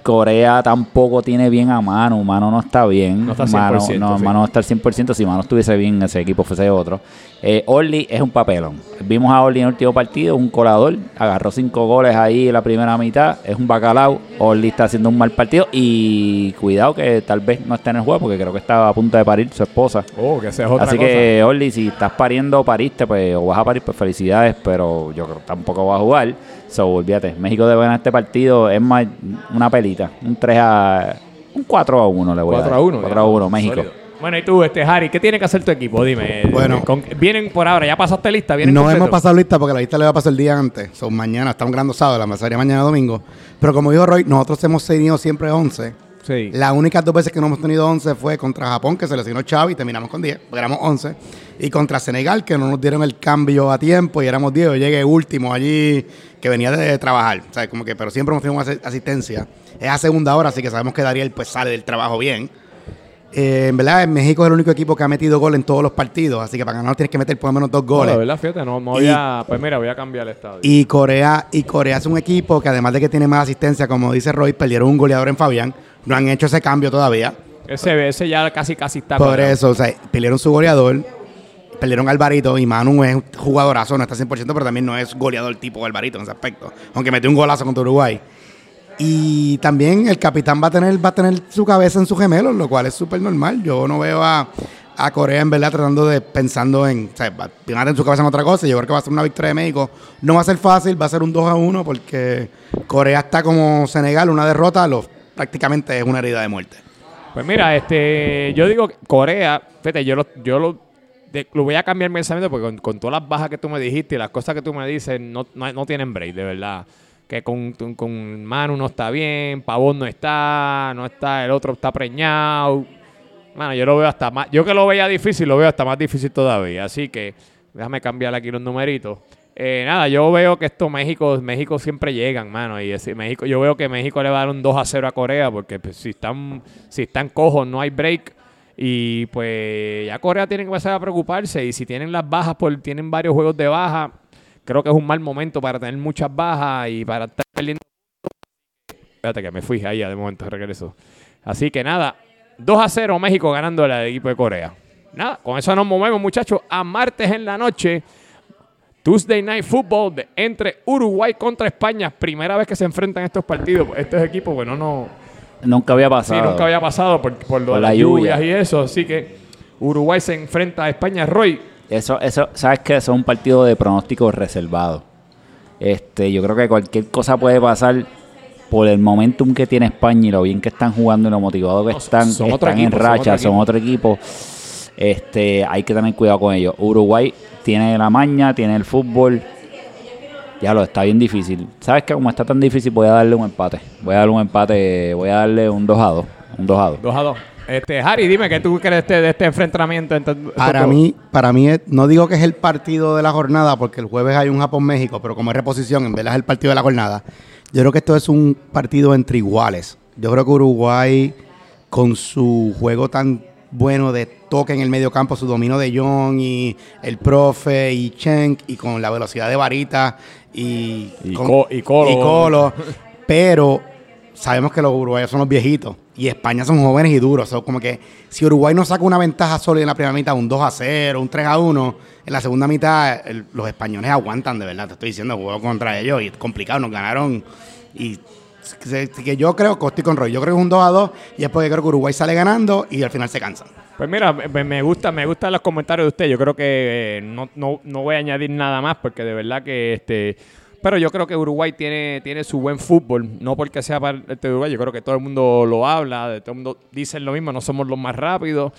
Corea tampoco tiene bien a mano. Mano no está bien. No está Mano 100%, no, sí. Mano no está al 100%. Si Mano estuviese bien, ese equipo fuese otro. Eh, Orly es un papelón. Vimos a Orly en el último partido, un colador. Agarró cinco goles ahí en la primera mitad. Es un bacalao. Orly está haciendo un mal partido. Y cuidado que tal vez no esté en el juego porque creo que estaba a punto de parir su esposa. Oh, que otra Así cosa. que, Orly, si estás pariendo o pariste, pues, o vas a parir, pues felicidades, pero yo creo que tampoco va a jugar. So, olvídate, México debe ganar este partido, es más una pelita, un 3 a... un 4 a 1 le voy 4 a dar. a 1. 4 a 1, México. Sólido. Bueno, y tú, este Harry, ¿qué tiene que hacer tu equipo? Dime. Bueno. eh, con- vienen por ahora, ya pasaste lista, vienen No hemos pasado lista porque la lista le va a pasar el día antes. Son mañana, estamos grabando sábado, la pasaría mañana domingo. Pero como dijo Roy, nosotros hemos tenido siempre 11. Sí. Las únicas dos veces que no hemos tenido 11 fue contra Japón, que se lesionó Xavi y terminamos con 10, porque éramos 11. Y contra Senegal, que no nos dieron el cambio a tiempo y éramos 10. Yo llegué último allí, que venía de trabajar. O sea, como que, pero siempre hemos tenido una asi- asistencia. Es a segunda hora, así que sabemos que Dariel pues sale del trabajo bien. Eh, en verdad, en México es el único equipo que ha metido gol en todos los partidos, así que para ganar tienes que meter por lo menos dos No, goles. de verdad, fíjate, no, no voy Y- a... Pues mira, voy a cambiar el estadio. Y Corea, y Corea es un equipo que además de que tiene más asistencia, como dice Roy, perdieron un goleador en Fabián. No han hecho ese cambio todavía. ese, ese ya casi casi está Por eso, o sea, perdieron su goleador, perdieron a Alvarito y Manu es jugadorazo, no está 100%, pero también no es goleador tipo Alvarito en ese aspecto. Aunque metió un golazo contra Uruguay. Y también el capitán va a tener, va a tener su cabeza en sus gemelos, lo cual es súper normal. Yo no veo a, a Corea en verdad tratando de pensando en, o sea, va- a tener su cabeza en otra cosa. Yo creo que va a ser una victoria de México. No va a ser fácil, va a ser un 2 a 1 porque Corea está como Senegal, una derrota, lo, prácticamente es una herida de muerte. Pues mira, este, yo digo Corea, fíjate, yo lo, yo lo, lo voy a cambiar mi pensamiento porque con, todas las bajas que tú me dijiste y las cosas que tú me dices, no, no, tienen break, de verdad. Que con, con- con Manu no está bien, Pavón no está, no está, el otro está preñado. Mano, yo lo veo hasta más. Yo que lo veía difícil, lo veo hasta más difícil todavía. Así que déjame cambiar aquí los numeritos. Eh, nada, yo veo que esto México, México siempre llegan, mano. Y México, yo veo que México le va a dar un 2 a 0 a Corea, porque pues, si están, si están cojos, no hay break. Y pues ya Corea tiene que empezar a preocuparse. Y si tienen las bajas, pues tienen varios juegos de baja. Creo que es un mal momento para tener muchas bajas y para estar perdiendo. Espérate que me fui ahí de momento regreso. Así que nada, 2 a 0 México ganando al equipo de Corea. Nada, con eso nos movemos, muchachos, a martes en la noche. Tuesday Night Football de- entre Uruguay contra España. Primera vez que se enfrentan estos partidos. Estos equipos, bueno, no. Nunca había Sí, pasado. nunca había pasado por, por lo Por de la las lluvia. lluvias y eso. Así que Uruguay se enfrenta a España. Roy, Eso, eso, sabes que eso es un partido de pronóstico reservado. Este, yo creo que cualquier cosa puede pasar por el momentum que tiene España y lo bien que están jugando y lo motivado que No, están, son están equipo, en son racha, son otro equipo. Este, hay que tener cuidado con ellos. Uruguay tiene la maña, tiene el fútbol. Ya lo está bien difícil. ¿Sabes que como está tan difícil voy a darle un empate? Voy a darle un empate, voy a darle un 2 a 2, un 2 a 2. 2 a 2. Este, Harry, dime qué tú crees de este, este enfrentamiento. Para mí, para mí es- no digo que es el partido de la jornada, porque el jueves hay un Japón-México, pero como es reposición, en verdad es el partido de la jornada. Yo creo que esto es un partido entre iguales. Yo creo que Uruguay, con su juego tan bueno de toque en el medio campo, su dominio de John y el profe y Chen, y con la velocidad de Varita y, Y con- Co- y Colo. y Colo, pero sabemos que los uruguayos son los viejitos y España son jóvenes y duros. So, como que si Uruguay no saca una ventaja sólida en la primera mitad, un 2 a 0, un 3 a 1, en la segunda mitad el- los españoles aguantan de verdad. Te estoy diciendo, juego contra ellos y es complicado, nos ganaron. Y que, yo creo, que estoy con Roy, yo creo que es un 2 a 2 y es porque creo que Uruguay sale ganando y al final se cansan. Pues mira, me, gusta, me gustan los comentarios de usted. Yo creo que eh, no, no, no voy a añadir nada más porque de verdad que este. Pero yo creo que Uruguay tiene, tiene su buen fútbol, no porque sea parte de Uruguay, yo creo que todo el mundo lo habla, todo el mundo dice lo mismo, no somos los más rápidos,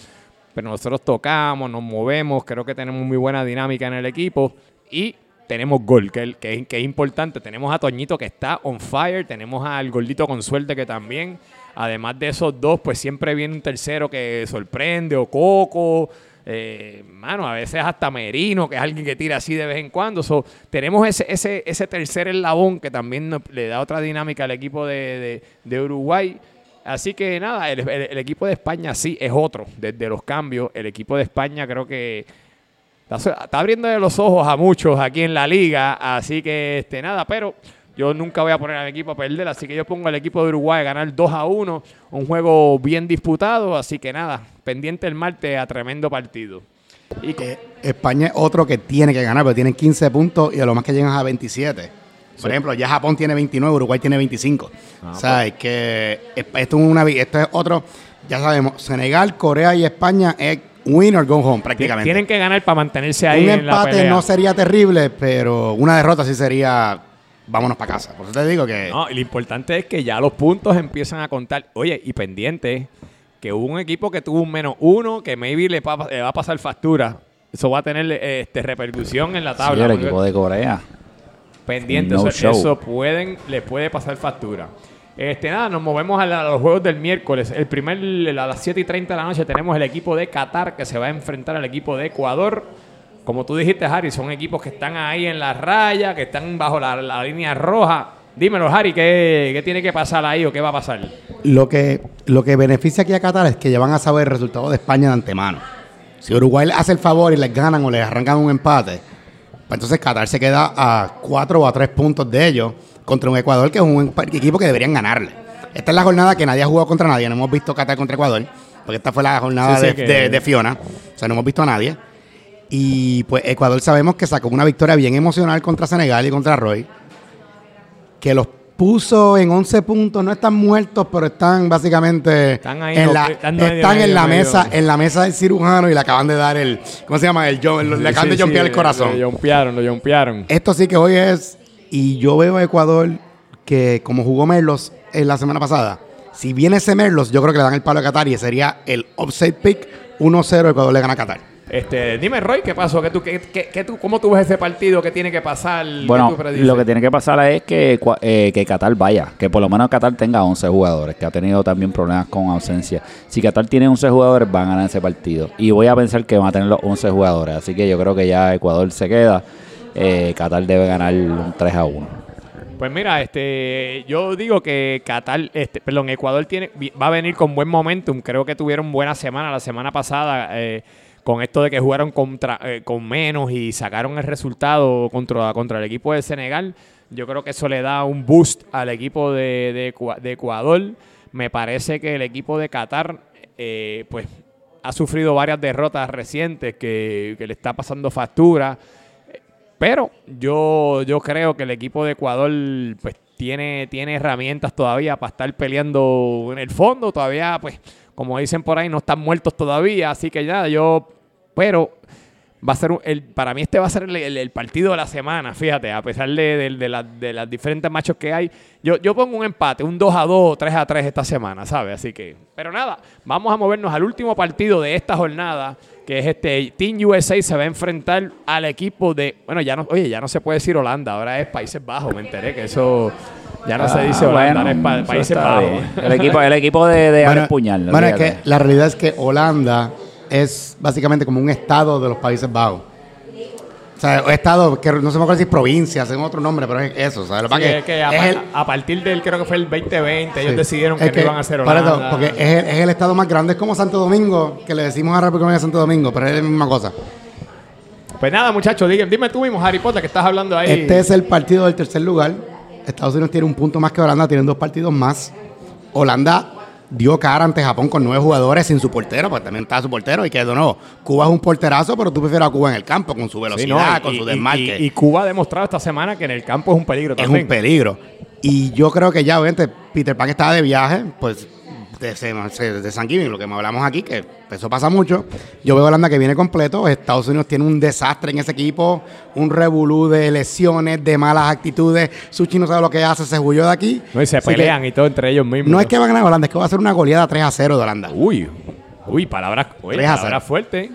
pero nosotros tocamos, nos movemos, creo que tenemos muy buena dinámica en el equipo y tenemos gol, que, es- importante. Tenemos a Toñito que está on fire, tenemos al gordito con suerte que también. Además de esos dos, pues siempre viene un tercero que sorprende, o Coco, eh, mano, a veces hasta Merino, que es alguien que tira así de vez en cuando. So, tenemos ese, ese, ese tercer eslabón que también le da otra dinámica al equipo de, de- Uruguay. Así que nada, el equipo de España sí es otro desde los cambios. El equipo de España creo que está, abriendo los ojos a muchos aquí en la liga. Así que este nada, pero yo nunca voy a poner al equipo a perder. Así que yo pongo al equipo de Uruguay a ganar 2 a 1. Un juego bien disputado. Así que nada, pendiente el martes a tremendo partido. Y Eh, España es otro que tiene que ganar, porque tienen 15 puntos y a lo más que llegan a 27. Por ejemplo, ya Japón tiene 29, Uruguay tiene 25. o sea, es que es- esto es, una, esto es otro, ya sabemos, Senegal, Corea y España es win or go home prácticamente. tienen que ganar para mantenerse ahí Un en la empate pelea. no sería terrible, pero una derrota sí sería vámonos para casa. Por eso te digo que No, y lo importante es que ya los puntos empiezan a contar. Oye, y pendiente, que hubo un equipo que tuvo un menos uno, que maybe le va, le va a pasar factura. Eso va a tener este, repercusión en la Sí, tabla. el porque- equipo de Corea. pendiente, No eso, show. eso pueden, le puede pasar factura. Este, nada, nos movemos a, la- los juegos del miércoles. El primer, a las 7 y 30 de la noche, tenemos el equipo de Qatar que se va a enfrentar al equipo de Ecuador. Como tú dijiste, Harry, son equipos que están ahí en la raya, que están bajo la, la línea roja. Dímelo, Harry, ¿qué, ¿qué tiene que pasar ahí o qué va a pasar? lo que, lo que beneficia aquí a Qatar es que ya van a saber el resultado de España de antemano. Si Uruguay le hace el favor y les ganan o les arrancan un empate, pues entonces Qatar se queda a cuatro o a tres puntos de ellos contra un Ecuador que es un equipo que deberían ganarle. Esta es la jornada que nadie ha jugado contra nadie. No hemos visto Qatar contra Ecuador, porque esta fue la jornada Sí, sí, de, que- de- de Fiona. O sea, no hemos visto a nadie. Y pues Ecuador sabemos que sacó una victoria bien emocional contra Senegal y contra Roy. Que los puso en 11 puntos. No están muertos, pero están básicamente Están ahí, en no, la, están están, medio, en la medio. mesa, en la mesa del cirujano y le acaban de dar el, ¿cómo se llama? El, jo- le acaban de jumpear sí, el corazón. Lo jumpearon, lo jumpearon. Esto sí que hoy es, y yo veo a Ecuador que como jugó Merlos en la semana pasada, si viene ese Merlos, yo creo que le dan el palo a Qatar y sería el upside pick 1-0 Ecuador le gana a Qatar. Este, dime, Roy, ¿qué pasó? ¿Qué tú, qué, qué- qué tú, ¿Cómo tú ves ese partido? ¿Qué tiene que pasar? ¿Qué Bueno, lo que tiene que pasar es que, eh, que Qatar vaya, que por lo menos Qatar tenga 11 jugadores, que ha tenido también problemas con ausencia. Si Qatar tiene 11 jugadores, van a ganar ese partido. Y voy a pensar que van a tener los 11 jugadores. Así que yo creo que ya Ecuador se queda. Eh, Qatar debe ganar un 3 a 1. Pues mira, este, yo digo que Qatar, este, perdón, Ecuador tiene, va a venir con buen momentum. Creo que tuvieron buena semana la semana pasada eh, con esto de que jugaron contra, eh, con menos y sacaron el resultado contra, contra el equipo de Senegal. Yo creo que eso le da un boost al equipo de, de Ecua- de Ecuador. Me parece que el equipo de Qatar, eh, pues, ha sufrido varias derrotas recientes que le está pasando factura. Pero yo, yo creo que el equipo de Ecuador pues tiene, tiene herramientas todavía para estar peleando en el fondo. Todavía, pues, como dicen por ahí, no están muertos todavía. Así que nada, yo. Pero va a ser un- el, para mí este va a ser el, el- el partido de la semana, fíjate, a pesar de, de- de la- de las diferentes machos que hay. Yo, yo pongo un empate, un 2 a 2 o 3 a 3 esta semana, ¿sabes? Así que, pero nada, vamos a movernos al último partido de esta jornada, que es este Team USA se va a enfrentar al equipo de, bueno, ya no, oye, ya no se puede decir Holanda, ahora es Países Bajos, me enteré que eso ya no se dice Ah, Holanda, bueno, ahora es pa- Países Bajos. El equipo, el equipo de, de Alex Puñal. bueno, es que la realidad es que Holanda es básicamente como un estado de los Países Bajos. O sea, estado que no se me acuerdo si es provincia, según otro nombre, pero es eso. ¿sabes? Que Sí, pasa es es que a, es el- a partir del, creo que fue el 2020, ellos decidieron Es que, no iban a hacer Holanda. porque es el, es el estado más grande, es como Santo Domingo, que le decimos a República de Santo Domingo, pero es la misma cosa. Pues nada, muchachos, dime, dime tú mismo, Harry Potter, que estás hablando ahí. Este es el partido del tercer lugar. Estados Unidos tiene un punto más que Holanda, tienen dos partidos más. Holanda dio cara ante Japón con nueve jugadores sin su portero, porque también estaba su portero y que de nuevo, Cuba es un porterazo, pero tú prefieres a Cuba en el campo con su Sí, velocidad, con su desmarque. Y, y Cuba ha demostrado esta semana que en el campo es un peligro es también. un peligro. Y yo creo que ya, obviamente, Peter Pan estaba de viaje, pues de, de, de San Giving, lo que me hablamos aquí, que eso pasa mucho. Yo veo a Holanda que viene completo. Estados Unidos tiene un desastre en ese equipo, un revolú de lesiones, de malas actitudes. Suchi no sabe lo que hace, se huyó de aquí. No, y se Así que pelean y todo entre ellos mismos. no es que va a ganar Holanda, es que va a ser una goleada 3 a 0 de Holanda. Uy, uy, palabras, oye, 3 a palabras fuertes.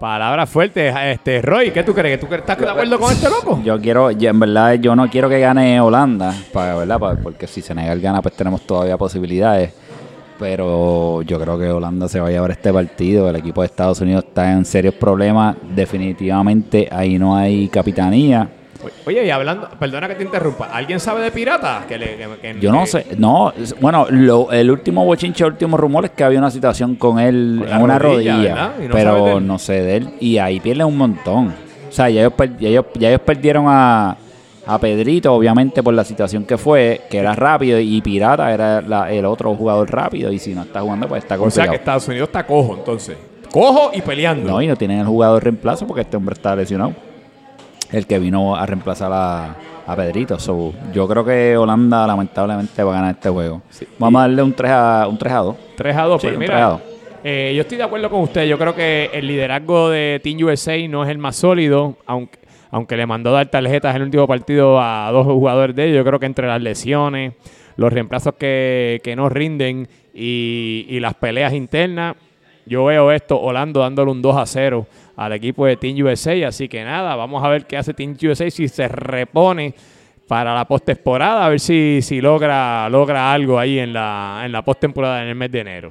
Palabras fuertes. Este, Roy, ¿qué tú crees? ¿Tú estás de acuerdo con este loco? Yo quiero, yo, en verdad, yo no quiero que gane Holanda, para, ¿verdad? Porque si Senegal gana, pues tenemos todavía posibilidades. Pero yo creo que Holanda se va a llevar este partido. El equipo de Estados Unidos está en serios problemas. Definitivamente ahí no hay capitanía. Oye, y hablando, perdona que te interrumpa, ¿alguien sabe de pirata? Que le- que- que- Yo no sé, no, bueno, lo- el último bochinche, el último rumor es que había una situación con él en una rodilla, pero no sé de él. Y ahí pierden un montón. O sea, ya ellos, ya ellos, ya ellos perdieron a, a Pedrito, obviamente, por la situación que fue, que era rápido, y Pirata era la- el otro jugador rápido, y si no está jugando, pues está O sea complicado. que Estados Unidos está cojo, entonces. Cojo y peleando. No, y no tienen el jugador reemplazo porque este hombre está lesionado. El que vino a reemplazar a, a Pedrito. So, yo creo que Holanda lamentablemente va a ganar este juego. Vamos a darle un 3 a, un 3 a 2. 3 a 2, Sí, pues un mira, 3 a 2. eh, yo estoy de acuerdo con usted. Yo creo que el liderazgo de Team USA no es el más sólido, aunque, aunque le mandó dar tarjetas en el último partido a dos jugadores de ellos. Yo creo que entre las lesiones, los reemplazos que, que no rinden y, y las peleas internas, yo veo esto, Holanda dándole un 2 a 0 al equipo de Team USA. Así que nada, vamos a ver qué hace Team USA si se repone para la postemporada, a ver si, si logra, logra algo ahí en la, en la postemporada en el mes de enero.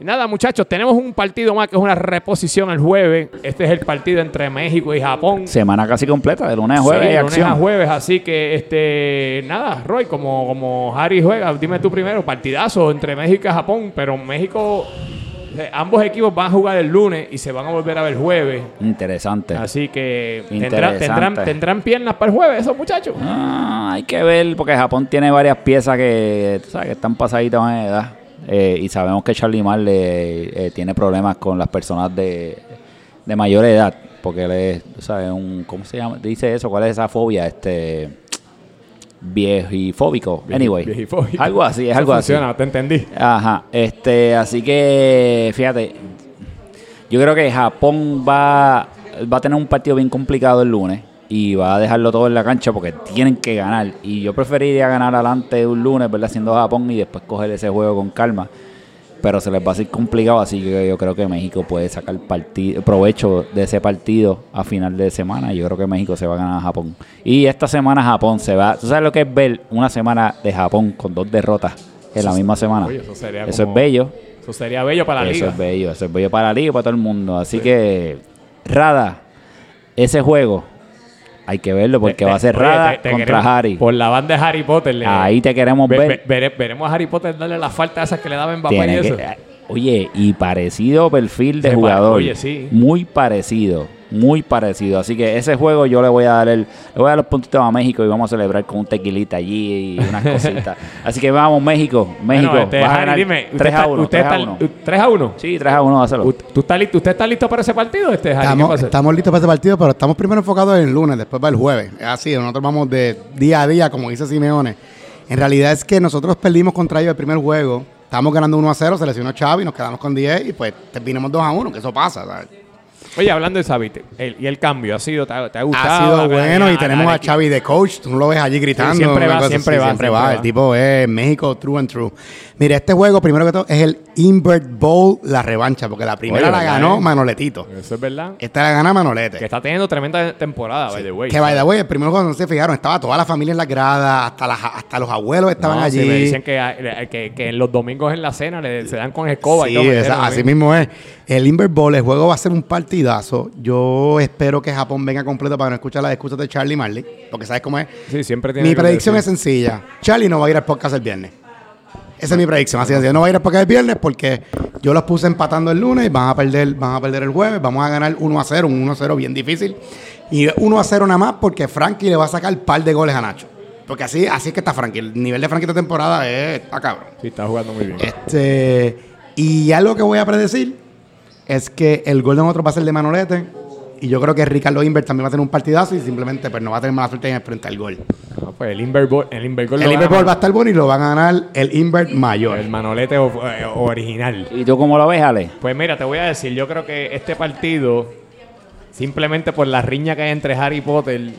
Y nada, muchachos, tenemos un partido más que es una reposición el jueves. Este es el partido entre México y Japón. Semana casi completa, de lunes a jueves Sí, y de lunes acción. a jueves, así que este nada, Roy, como, como Harry juega, dime tú primero, partidazo entre México y Japón, pero México, eh, ambos equipos van a jugar el lunes y se van a volver a ver el jueves. Interesante. Así que tendrán, Interesante. tendrán, tendrán piernas para el jueves esos muchachos. Ah, hay que ver, porque Japón tiene varias piezas que, sabes, que están pasaditas en edad. Eh, y sabemos que Charlie Marley eh, tiene problemas con las personas de, de mayor edad. Porque él es, sabes, un. ¿Cómo se llama? Dice eso, ¿cuál es esa fobia? Este. Viejifóbico. Anyway. viejifóbico. Algo así, es Eso algo así. funciona, te entendí. Ajá, este, así que fíjate, yo creo que Japón va, va a tener un partido bien complicado el lunes y va a dejarlo todo en la cancha porque tienen que ganar. Y yo preferiría ganar adelante un lunes, ¿verdad? Siendo Japón y después coger ese juego con calma. pero se les va a hacer complicado, así que yo creo que México puede sacar partido, provecho de ese partido a final de semana. Yo creo que México se va a ganar a Japón. Y esta semana Japón se va. ¿Tú sabes lo que es ver una semana de Japón con dos derrotas en la misma semana? Eso sería Eso como- es bello. Eso sería bello para la Eso liga. es bello, eso es bello para la liga y para todo el mundo. Así que, Rada, ese juego hay que verlo porque Te- va a ser Rada te- te contra queremos- Harry. Por la banda de Harry Potter. le- Ahí te queremos ve- ver. ve- vere- veremos a Harry Potter darle la falta esas que le daba Mbappé y eso. que- oye, y parecido perfil de Se jugador. oye, sí. Muy parecido, muy parecido. Así que ese juego yo le voy a dar el, le voy a dar los puntitos a México y vamos a celebrar con un tequilita allí y unas cositas. Así que vamos, México. México. Bueno, este, vas a ganar dime, usted 3 a está- 1. usted 3 a está- 1. u- 3 a 1. Sí, 3 a 1, hazlo. ¿Tú estás listo, ¿Usted está listo para ese partido, este Estamos, estamos listos para ese partido, pero estamos primero enfocados en el lunes, después para el jueves. Es así, nosotros vamos de día a día, como dice Simeone. En realidad es que nosotros perdimos contra ellos el primer juego. Estábamos ganando 1 a 0, se lesionó Xavi, nos quedamos con 10 y pues terminamos 2 a 1, que eso pasa. ¿sabes? Oye, hablando de Xavi, te- el- y el cambio, ¿ha sido, te ha, te ha gustado? Ha sido La- bueno la- y la- tenemos la- a Xavi de coach. Tú no lo ves allí gritando. Siempre una va, cosa siempre así, va, Siempre va. El tipo es México true and true. Mira, este juego, primero que todo, es el Invert Bowl, la revancha, porque la primera Oye, la ¿verdad, ganó eh? Manoletito. Eso es verdad. Esta la gana Manolete. Que está teniendo tremenda temporada, by the way. Que by the way, el primer no se fijaron, estaba toda la familia en la grada, hasta, las- hasta los abuelos estaban allí. sí, me dicen que, que, que en los domingos en la cena le, se dan con escoba y Sí, todo. esa- así mismo es. El Invert Bowl, el juego va a ser un partidazo. Yo espero que Japón venga completo para no escuchar las excusas de Charlie Marley, porque sabes cómo es. Sí, siempre tiene Mi predicción es sencilla. Charlie no va a ir al podcast el viernes. Esa es mi predicción. Así es. No va a ir al podcast el viernes porque yo los puse empatando el lunes y van a perder, van a perder el jueves. Vamos a ganar 1 a 0, un 1 a 0 bien difícil. Y 1 a 0 nada más porque Frankie le va a sacar un par de goles a Nacho. Porque así, así es que está Frankie. El nivel de Frankie esta temporada es está cabrón. Sí, está jugando muy bien. Este, y algo que voy a predecir es que el gol de nosotros va a ser de Manolete. Y yo creo que Ricardo Invert también va a tener un partidazo y simplemente pues, no va a tener mala suerte en el frente al gol. No, pues el Invergol, el Invergol El gana va a estar bueno y lo van a ganar el Invert mayor. el Manolete o- eh, original. ¿Y tú cómo lo ves, Ale? Pues mira, te voy a decir, yo creo que este partido, simplemente por la riña que hay entre Harry Potter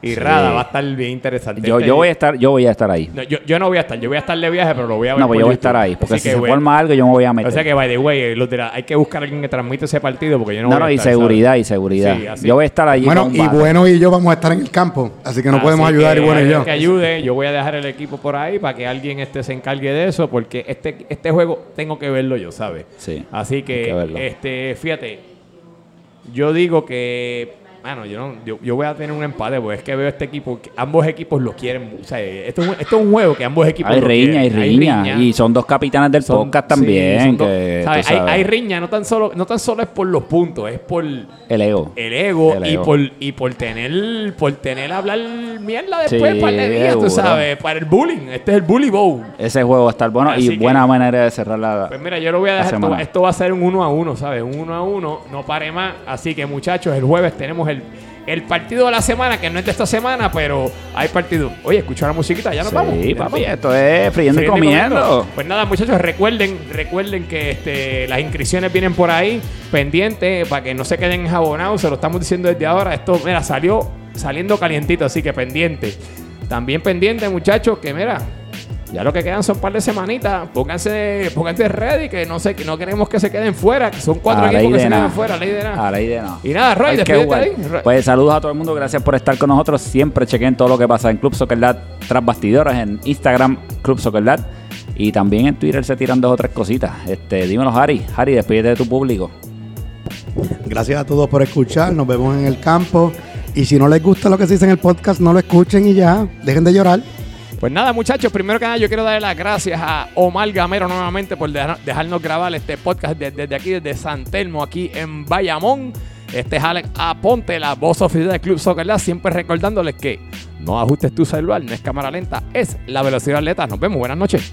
y Sí. Rada, va a estar bien interesante. Yo, Este- yo voy a estar, yo voy a estar ahí. No, yo, yo no voy a estar, yo voy a estar de viaje, pero lo voy a ver. No, pues yo voy a estar ahí, porque Así si que se voy- forma algo yo me voy a meter. O sea que, by the way, los de la- hay que buscar a alguien que transmite ese partido porque yo no, no, voy no, a y estar, seguridad, ¿sabes? y seguridad. Sí, así. yo voy a estar allí Bueno, y bueno y yo vamos a estar en el campo, así que no Así podemos ayudar que y bueno y yo. Que ayude, yo voy a dejar el equipo por ahí para que alguien este se encargue de eso, porque este, este juego tengo que verlo yo, ¿sabes? Sí, Así que, que este, fíjate, yo digo que, bueno, yo, no, yo, yo voy a tener un empate, porque es que veo este equipo, que ambos equipos lo quieren, o sea, esto es un, esto es un juego que ambos equipos Hay lo riña, hay quieren. riña, Y son dos capitanes del Son- podcast también. dos- que, ¿sabes? Hay, hay riña, no tan solo, no tan solo es por los puntos, es por el ego. el ego, El y por y por tener por tener hablar mierda después Sí, par de días, tú sabes, para el bullying. Este es el bully bowl. Ese juego va a estar bueno Así y que- buena manera de cerrar la. Pues mira, yo lo voy a dejar. Esto, esto va a ser un uno a uno, ¿sabes? Un uno a uno, no pare más. Así que muchachos, el jueves tenemos el, el partido de la semana, que no es de esta semana, pero hay partido. Oye, escucha la musiquita, ya nos sí, vamos. Nos papi, esto es friendo y Friendo y comiendo. Pues nada, muchachos, recuerden, recuerden que este, las inscripciones vienen por ahí, pendientes, para que no se queden enjabonados, se lo estamos diciendo desde ahora. Esto, mira, salió saliendo calientito, así que pendiente. También pendiente, muchachos, que mira, ya lo que quedan son un par de semanitas. Pónganse, pónganse ready, que no sé, que no queremos que se queden fuera, que son cuatro equipos que se nada. quedan fuera, ley de nada. A ley de no. Y nada, Roy, despídete ahí. Roy. Pues saludos a todo el mundo, gracias por estar con nosotros. Siempre chequen todo lo que pasa en Club Soccer Dad tras bastidores, en Instagram, Club Soccer. Y también en Twitter se tiran dos o tres cositas. Este, dímelo, Harry. Harry, despídete de tu público. Gracias a todos por escuchar, nos vemos en el campo. Y si no les gusta lo que se dice en el podcast, no lo escuchen y ya, dejen de llorar. Pues nada, muchachos, primero que nada yo quiero darle las gracias a Omar Gamero nuevamente por dejar- dejarnos grabar este podcast de- desde aquí, desde San Telmo, aquí en Bayamón. Este es Alex Aponte, la voz oficial del Club Soccer Lab, siempre recordándoles que no ajustes tu celular, no es cámara lenta, es la velocidad atleta. Nos vemos, buenas noches.